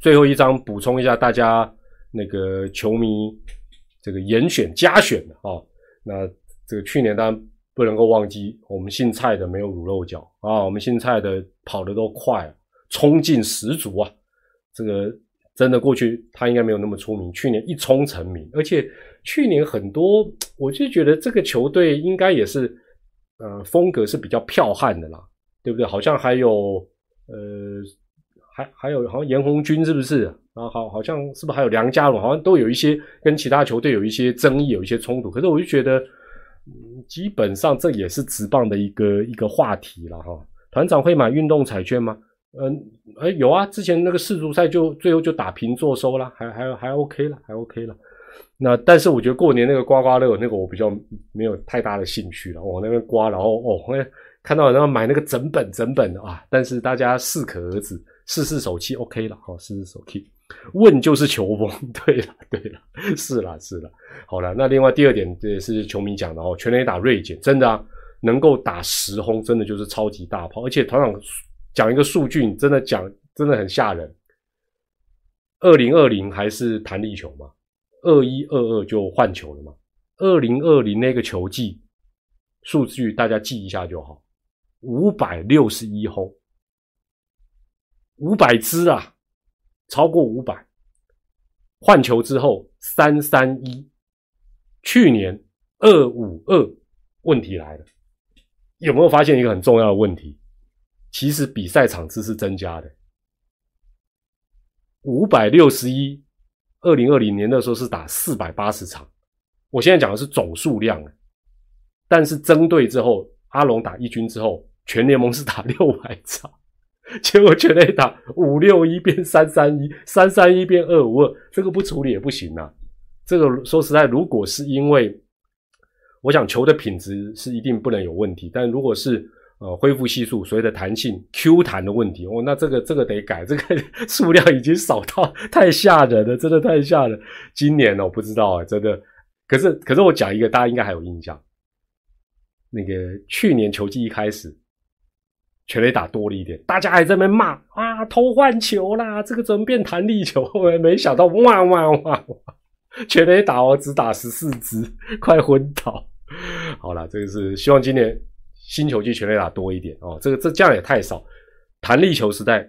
最后一张补充一下大家那个球迷这个严选加选的啊，那这个去年当然不能够忘记，我们姓蔡的没有卤肉脚啊，我们姓蔡的跑得都快。冲劲十足啊！这个真的过去他应该没有那么出名，去年一冲成名，而且去年很多 我就觉得这个球队应该也是呃风格是比较剽悍的啦，对不对？好像还有呃还还有好像严红军是不是？啊好好像是不是还有梁家龙？好像都有一些跟其他球队有一些争议，有一些冲突。可是我就觉得基本上这也是职棒的一个一个话题了哈。团长会买运动彩券吗？嗯，哎，有啊，之前那个世足赛就最后就打平坐收了，还还还 OK 了，还 OK 了。那但是我觉得过年那个刮刮乐那个我比较没有太大的兴趣了，往那边刮，然后哦，看到然后买那个整本整本的啊，但是大家适可而止，试试手气 OK 了，好，试试手气。问就是球风，对了对了，是了是了，好了，那另外第二点也是球迷讲的哦，全垒打锐减，真的啊，能够打十轰，真的就是超级大炮，而且团长。讲一个数据，真的讲真的很吓人。二零二零还是弹力球嘛？二一二二就换球了嘛？二零二零那个球季数据大家记一下就好，五百六十一轰，五百支啊，超过五百。换球之后三三一，去年二五二，问题来了，有没有发现一个很重要的问题？其实比赛场次是增加的，五百六十一，二零二零年的时候是打四百八十场，我现在讲的是总数量但是针对之后，阿龙打一军之后，全联盟是打六百场，结果全垒打五六一变三三一，三三一变二五二，这个不处理也不行啊。这个说实在，如果是因为，我想球的品质是一定不能有问题，但如果是。呃，恢复系数所谓的弹性 Q 弹的问题哦，那这个这个得改，这个 数量已经少到 太吓人了，真的太吓人。今年呢，我不知道啊，真的。可是可是我讲一个，大家应该还有印象，那个去年球季一开始，全垒打多了一点，大家还在那骂啊，偷换球啦，这个怎么变弹力球？没想到哇哇哇，全垒打哦，只打十四支，快昏倒。好了，这个是希望今年。新球季全垒打多一点哦，这个这这样也太少。弹力球时代，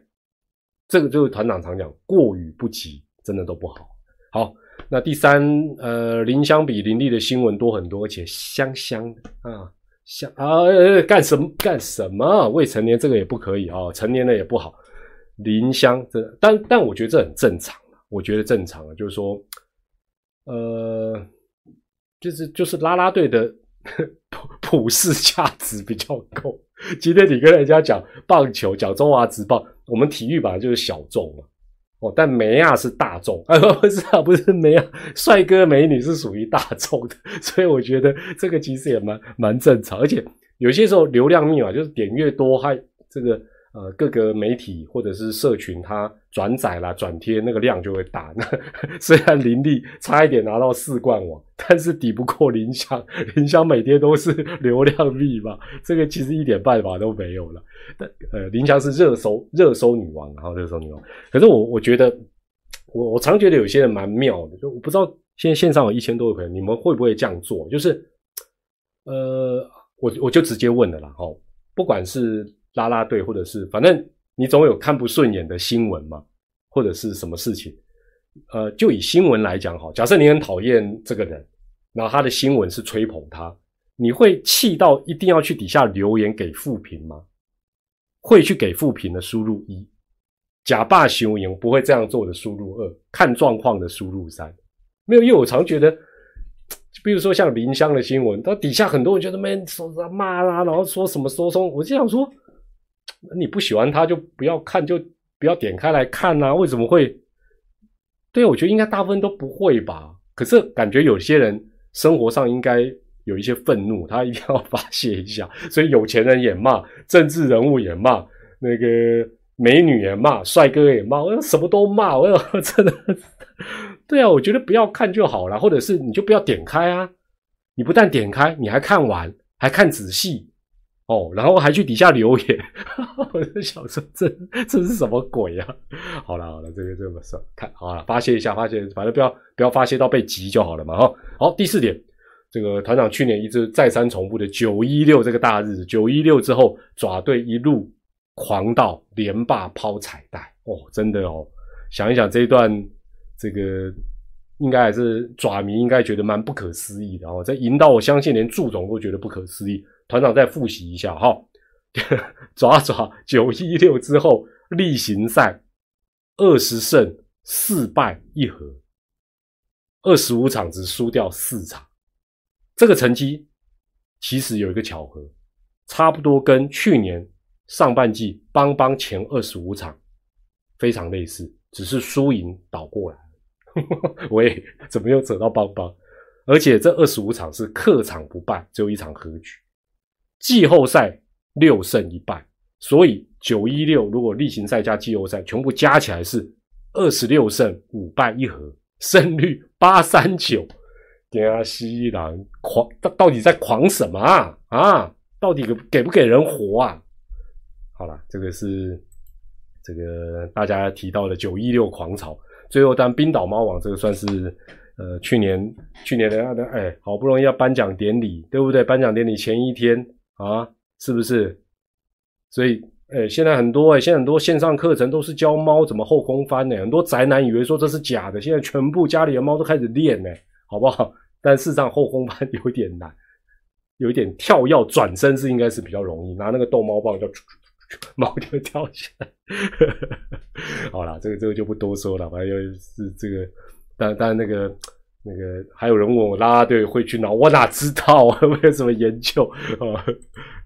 这个就是团长常讲，过与不及，真的都不好。好，那第三，呃，林香比林立的新闻多很多，而且香香的啊，香啊，干什么干什么？未成年这个也不可以啊，成年的也不好。林香这，但但我觉得这很正常我觉得正常啊，就是说，呃，就是就是拉拉队的。普普世价值比较够。今天你跟人家讲棒球，讲中华职棒，我们体育本来就是小众嘛。哦，但梅亚是大众，啊，不是啊，不是梅亚，帅哥美女是属于大众的，所以我觉得这个其实也蛮蛮正常。而且有些时候流量密码就是点越多，还这个。呃，各个媒体或者是社群，它转载啦、转贴那个量就会大。那 虽然林立差一点拿到四冠王，但是抵不过林香。林香每天都是 流量密码，这个其实一点办法都没有了。但呃，林香是热搜热搜女王，然后热搜女王。可是我我觉得，我我常觉得有些人蛮妙的，就我不知道现在线上有一千多个朋友，你们会不会这样做？就是呃，我我就直接问了啦，哈，不管是。拉拉队，或者是反正你总有看不顺眼的新闻嘛，或者是什么事情，呃，就以新闻来讲哈，假设你很讨厌这个人，然后他的新闻是吹捧他，你会气到一定要去底下留言给负评吗？会去给负评的输入一，假霸雄赢不会这样做的输入二，看状况的输入三，没有，因为我常觉得，比如说像林香的新闻，他底下很多人觉得没说什骂啦，然后说什么说说，我就想说。你不喜欢他就不要看，就不要点开来看呐？为什么会？对，我觉得应该大部分都不会吧。可是感觉有些人生活上应该有一些愤怒，他一定要 发泄一下，所以有钱人也骂，政治人物也骂，那个美女也骂，帅哥也骂，我什么都骂，我 真的，对啊，我觉得不要看就好了，或者是你就不要点开啊，你不但点开，你还看完，还看仔细。哦，然后还去底下留言，我就想说这这是什么鬼啊？好了好了，这个这么说，看好了，发泄一下，发泄，反正不要不要发泄到被急就好了嘛。哈，好，第四点，这个团长去年一直再三重复的九一六这个大日子，九一六之后爪队一路狂到连霸抛彩带，哦，真的哦，想一想这一段，这个应该还是爪迷应该觉得蛮不可思议的哦，这赢到我相信连祝总都觉得不可思议。团长再复习一下哈，爪爪九一六之后例行赛二十胜四败一和，二十五场只输掉四场，这个成绩其实有一个巧合，差不多跟去年上半季邦邦前二十五场非常类似，只是输赢倒过来。喂，怎么又扯到邦邦？而且这二十五场是客场不败，只有一场和局。季后赛六胜一败，所以九一六如果例行赛加季后赛全部加起来是二十六胜五败一和，胜率八三九。阿西郎狂到到底在狂什么啊？啊，到底给给不给人活啊？好了，这个是这个大家提到的九一六狂潮。最后，当冰岛猫王这个算是呃去年去年的的哎，好不容易要颁奖典礼，对不对？颁奖典礼前一天。啊，是不是？所以，哎，现在很多哎，现在很多线上课程都是教猫怎么后空翻呢。很多宅男以为说这是假的，现在全部家里的猫都开始练呢，好不好？但事实上后空翻 有点难，有一点跳跃转身是应该是比较容易，拿那个逗猫棒就 猫就跳起来。好了，这个这个就不多说了，反正是这个，但但那个。那个还有人问我拉拉队会去哪，我哪知道啊？没有什么研究啊，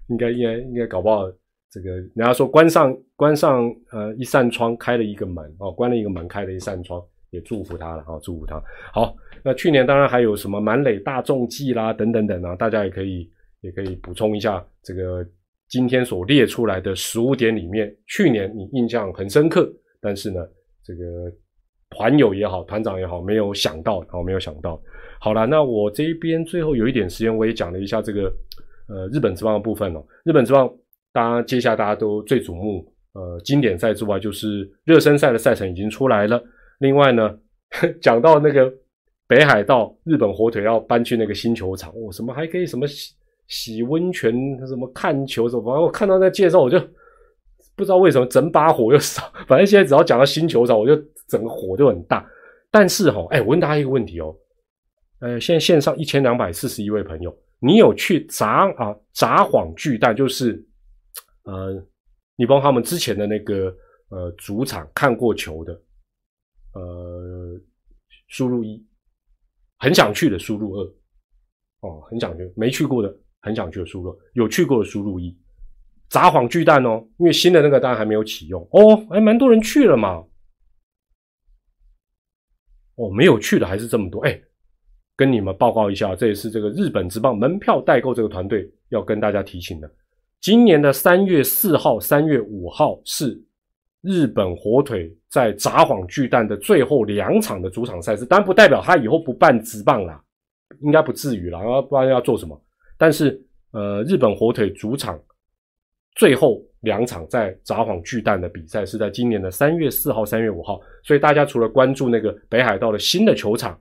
应该应该应该搞不好这个人家说关上关上呃一扇窗开了一个门哦，关了一个门开了一扇窗，也祝福他了啊，祝福他。好，那去年当然还有什么满垒大众计啦等等等啊，大家也可以也可以补充一下这个今天所列出来的十五点里面，去年你印象很深刻，但是呢这个。团友也好，团长也好，没有想到，好，没有想到。好了，那我这边最后有一点时间，我也讲了一下这个呃日本之棒的部分哦。日本之棒，大家接下来大家都最瞩目，呃，经典赛之外，就是热身赛的赛程已经出来了。另外呢，讲到那个北海道日本火腿要搬去那个新球场，哦，什么还可以什么洗洗温泉，什么看球什么，我看到那介绍，我就不知道为什么整把火又烧。反正现在只要讲到新球场，我就。整个火就很大，但是哈，哎，我问大家一个问题哦，呃，现在线上一千两百四十一位朋友，你有去札啊札幌巨蛋，就是呃，你帮他们之前的那个呃主场看过球的，呃，输入一，很想去的输入二，哦，很想去，没去过的很想去的输入，有去过的输入一，札幌巨蛋哦，因为新的那个当然还没有启用。哦，还蛮多人去了嘛。哦，没有去的还是这么多哎，跟你们报告一下，这也是这个日本职棒门票代购这个团队要跟大家提醒的。今年的三月四号、三月五号是日本火腿在札幌巨蛋的最后两场的主场赛事，当然不代表他以后不办职棒啦，应该不至于啦，要不然要做什么？但是呃，日本火腿主场最后。两场在札幌巨蛋的比赛是在今年的三月四号、三月五号，所以大家除了关注那个北海道的新的球场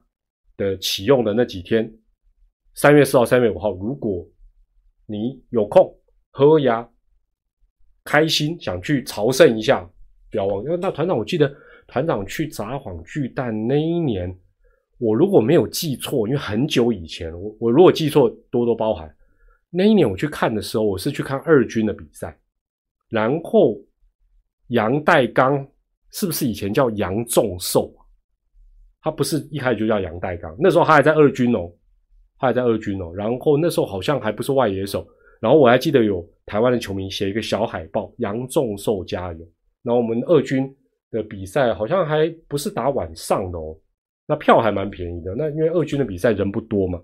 的启用的那几天，三月四号、三月五号，如果你有空喝呀开心想去朝圣一下，不要忘。因为那团长，我记得团长去札幌巨蛋那一年，我如果没有记错，因为很久以前，我我如果记错，多多包涵。那一年我去看的时候，我是去看二军的比赛。然后杨代刚是不是以前叫杨仲寿啊他不是一开始就叫杨代刚，那时候他还在二军哦，他还在二军哦。然后那时候好像还不是外野手。然后我还记得有台湾的球迷写一个小海报：“杨仲寿加油。”然后我们二军的比赛好像还不是打晚上的哦，那票还蛮便宜的。那因为二军的比赛人不多嘛，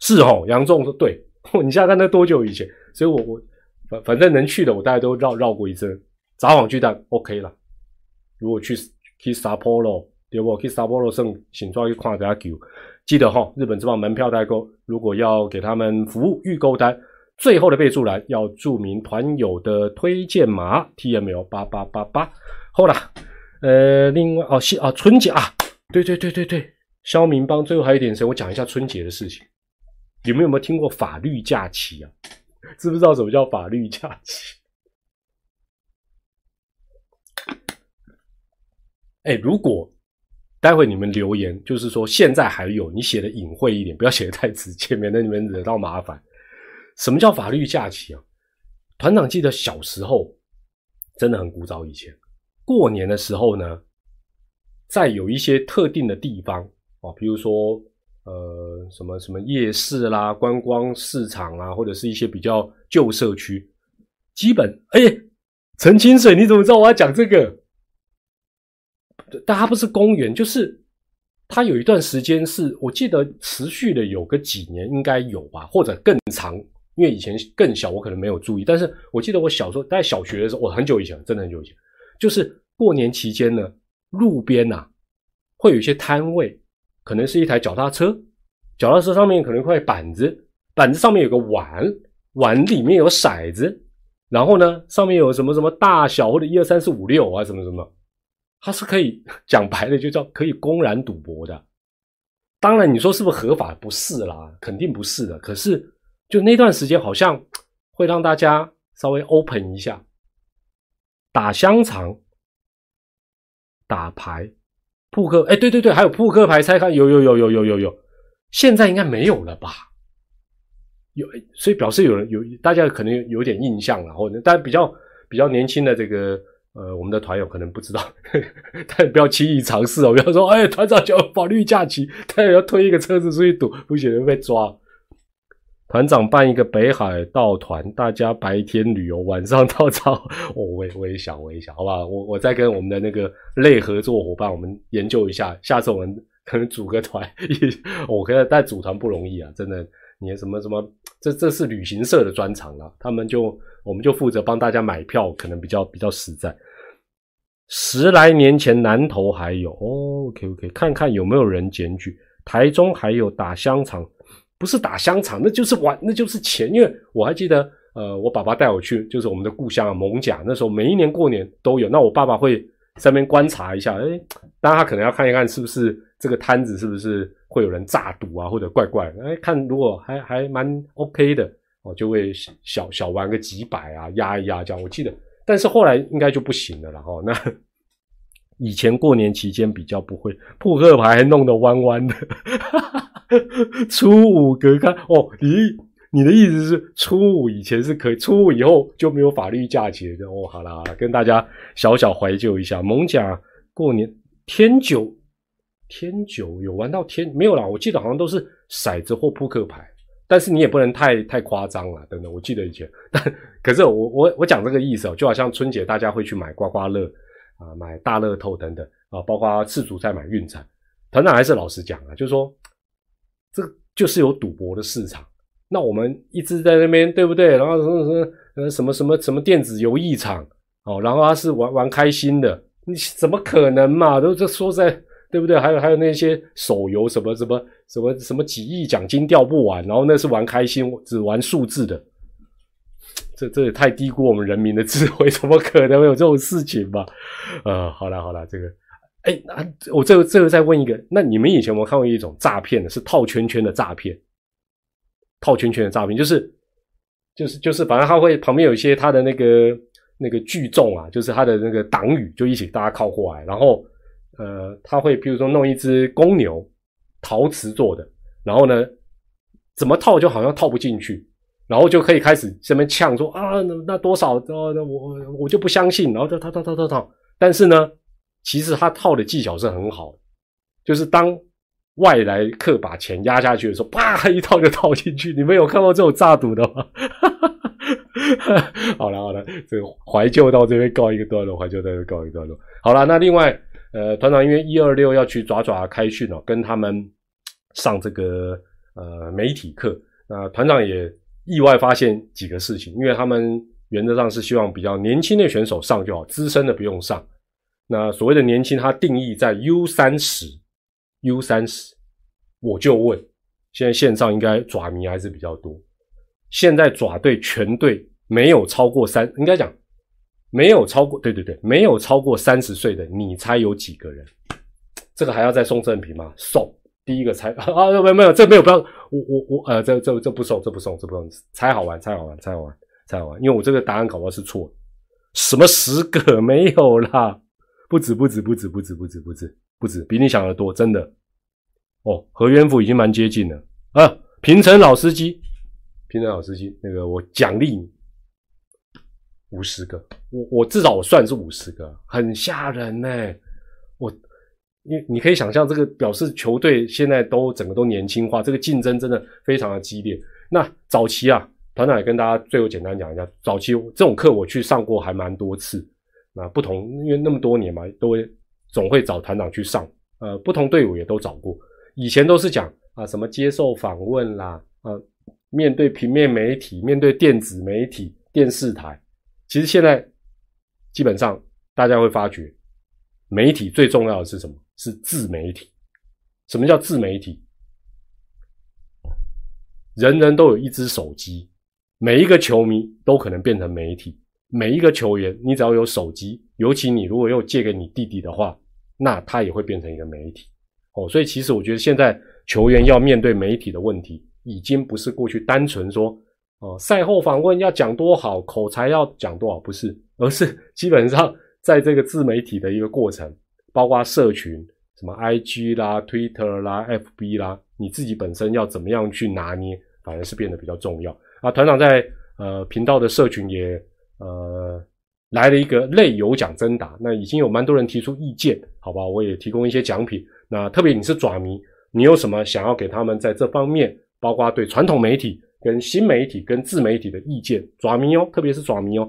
是哦。杨仲说对，你现在看那多久以前？所以我我反反正能去的我大概都绕绕过一阵。札幌巨蛋 OK 了，如果去去札幌对不？去札幌胜请抓去看下球，记得哈，日本之棒门票代购，如果要给他们服务预购单。最后的备注栏要注明团友的推荐码 T M L 八八八八。好了，呃，另外哦，是啊，春节啊，对对对对对，肖明邦。最后还有一点事，我讲一下春节的事情。你们有没有听过法律假期啊？知不知道什么叫法律假期？哎，如果待会你们留言，就是说现在还有，你写的隐晦一点，不要写的太直接，免得你们惹到麻烦。什么叫法律假期啊？团长记得小时候真的很古早以前，过年的时候呢，在有一些特定的地方啊，比如说呃什么什么夜市啦、观光市场啊，或者是一些比较旧社区，基本哎，陈清水，你怎么知道我要讲这个？但它不是公园，就是它有一段时间是我记得持续的有个几年，应该有吧，或者更长。因为以前更小，我可能没有注意。但是我记得我小时候在小学的时候，我很久以前，真的很久以前，就是过年期间呢，路边呐会有一些摊位，可能是一台脚踏车，脚踏车上面可能块板子，板子上面有个碗，碗里面有骰子，然后呢上面有什么什么大小或者一二三四五六啊什么什么，它是可以讲白的就叫可以公然赌博的。当然你说是不是合法？不是啦，肯定不是的。可是。就那段时间，好像会让大家稍微 open 一下，打香肠、打牌、扑克，哎，对对对，还有扑克牌猜看，有有有有有有有，现在应该没有了吧？有，所以表示有人有，大家可能有点印象了，或者但比较比较年轻的这个呃，我们的团友可能不知道，但不要轻易尝试哦，不要说哎，团长叫法律假期，他也要推一个车子出去赌，不行会被抓。团长办一个北海道团，大家白天旅游，晚上到早。我 我也我也想我也想，好不好？我我再跟我们的那个类合作伙伴，我们研究一下，下次我们可能组个团。我觉得带组团不容易啊，真的。你什么什么，这这是旅行社的专长了，他们就我们就负责帮大家买票，可能比较比较实在。十来年前南投还有哦，OK OK，看看有没有人检举。台中还有打香肠。不是打香肠，那就是玩，那就是钱。因为我还记得，呃，我爸爸带我去，就是我们的故乡啊，蒙甲。那时候每一年过年都有。那我爸爸会在那边观察一下，哎，当然他可能要看一看是不是这个摊子是不是会有人诈赌啊，或者怪怪的。哎，看如果还还蛮 OK 的，哦，就会小小玩个几百啊，压一压这样。我记得，但是后来应该就不行了，然后那。以前过年期间比较不会扑克牌，还弄得弯弯的。初五隔开哦，你你的意思是初五以前是可以，初五以后就没有法律假期的哦。好啦，跟大家小小怀旧一下。蒙甲过年天九天九有玩到天没有啦？我记得好像都是骰子或扑克牌，但是你也不能太太夸张了，等等。我记得以前，但可是我我我讲这个意思哦，就好像春节大家会去买刮刮乐。啊，买大乐透等等啊，包括次主在买运彩，团长还是老实讲啊，就是说，这就是有赌博的市场。那我们一直在那边，对不对？然后什么什么什么什么什么电子游艺场哦，然后他是玩玩开心的，你怎么可能嘛？都这说在对不对？还有还有那些手游什么什么什么什么几亿奖金掉不完，然后那是玩开心，只玩数字的。这这也太低估我们人民的智慧，怎么可能有这种事情吧？呃，好了好了，这个，哎，那我这个这个再问一个，那你们以前有没有看过一种诈骗的，是套圈圈的诈骗？套圈圈的诈骗就是就是就是，反正他会旁边有一些他的那个那个聚众啊，就是他的那个党羽，就一起大家靠过来，然后呃，他会比如说弄一只公牛，陶瓷做的，然后呢，怎么套就好像套不进去。然后就可以开始这边呛说啊，那那多少？呃，那我我就不相信。然后就套套套套套。但是呢，其实他套的技巧是很好的，就是当外来客把钱压下去的时候，啪一套就套进去。你们有看过这种诈赌的吗？好了好了，这个怀旧到这边告一个段落，怀旧到这边告一个段落。好了，那另外，呃，团长因为一二六要去爪爪开训哦，跟他们上这个呃媒体课，那团长也意外发现几个事情，因为他们原则上是希望比较年轻的选手上就好，资深的不用上。那所谓的年轻，它定义在 U 三十，U 三十，我就问，现在线上应该爪迷还是比较多。现在爪队全队没有超过三，应该讲没有超过，对对对，没有超过三十岁的，你猜有几个人？这个还要再送赠品吗？送，第一个猜 啊，没有没有，这没有不要，我我我呃，这这这不送，这不送，这不送，猜好玩，猜好玩，猜好玩，猜好玩，因为我这个答案搞不好是错，什么十个没有啦，不止不止不止不止不止不止不止，比你想的多，真的。哦，何元福已经蛮接近了啊，平成老司机。平成老司机，那个我奖励你五十个，我我至少我算是五十个，很吓人呢。我，你你可以想象，这个表示球队现在都整个都年轻化，这个竞争真的非常的激烈。那早期啊，团长也跟大家最后简单讲一下，早期这种课我去上过还蛮多次。那不同，因为那么多年嘛，都会总会找团长去上。呃，不同队伍也都找过，以前都是讲啊什么接受访问啦，啊。面对平面媒体，面对电子媒体、电视台，其实现在基本上大家会发觉，媒体最重要的是什么？是自媒体。什么叫自媒体？人人都有一只手机，每一个球迷都可能变成媒体。每一个球员，你只要有手机，尤其你如果又借给你弟弟的话，那他也会变成一个媒体。哦，所以其实我觉得现在球员要面对媒体的问题。已经不是过去单纯说哦，赛后访问要讲多好，口才要讲多好，不是，而是基本上在这个自媒体的一个过程，包括社群，什么 IG 啦、Twitter 啦、FB 啦，你自己本身要怎么样去拿捏，反而是变得比较重要啊。团长在呃频道的社群也呃来了一个类有奖征答，那已经有蛮多人提出意见，好吧，我也提供一些奖品。那特别你是爪迷，你有什么想要给他们在这方面？包括对传统媒体、跟新媒体、跟自媒体的意见，爪迷哦，特别是爪迷哦，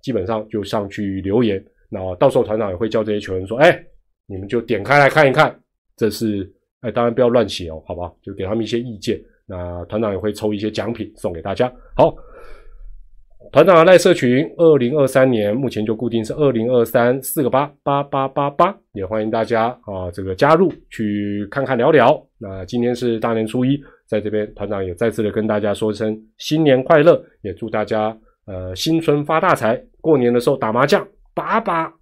基本上就上去留言。那到时候团长也会叫这些球员说：“哎，你们就点开来看一看。”这是哎，当然不要乱写哦，好吧？就给他们一些意见。那团长也会抽一些奖品送给大家。好，团长赖社群，二零二三年目前就固定是二零二三四个八八八八八，也欢迎大家啊这个加入去看看聊聊。那今天是大年初一。在这边，团长也再次的跟大家说声新年快乐，也祝大家呃新春发大财。过年的时候打麻将，把把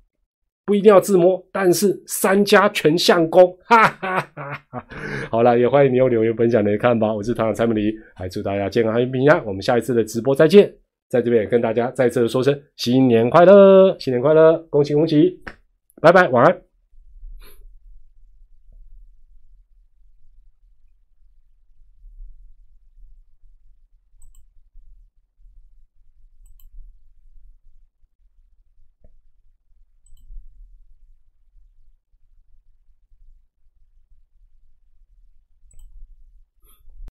不一定要自摸，但是三家全相公，哈哈哈哈！好了，也欢迎你用留言分享你的看法。我是团长蔡明黎，还祝大家健康平安。我们下一次的直播再见，在这边也跟大家再次说声新年快乐，新年快乐，恭喜恭喜，拜拜，晚安。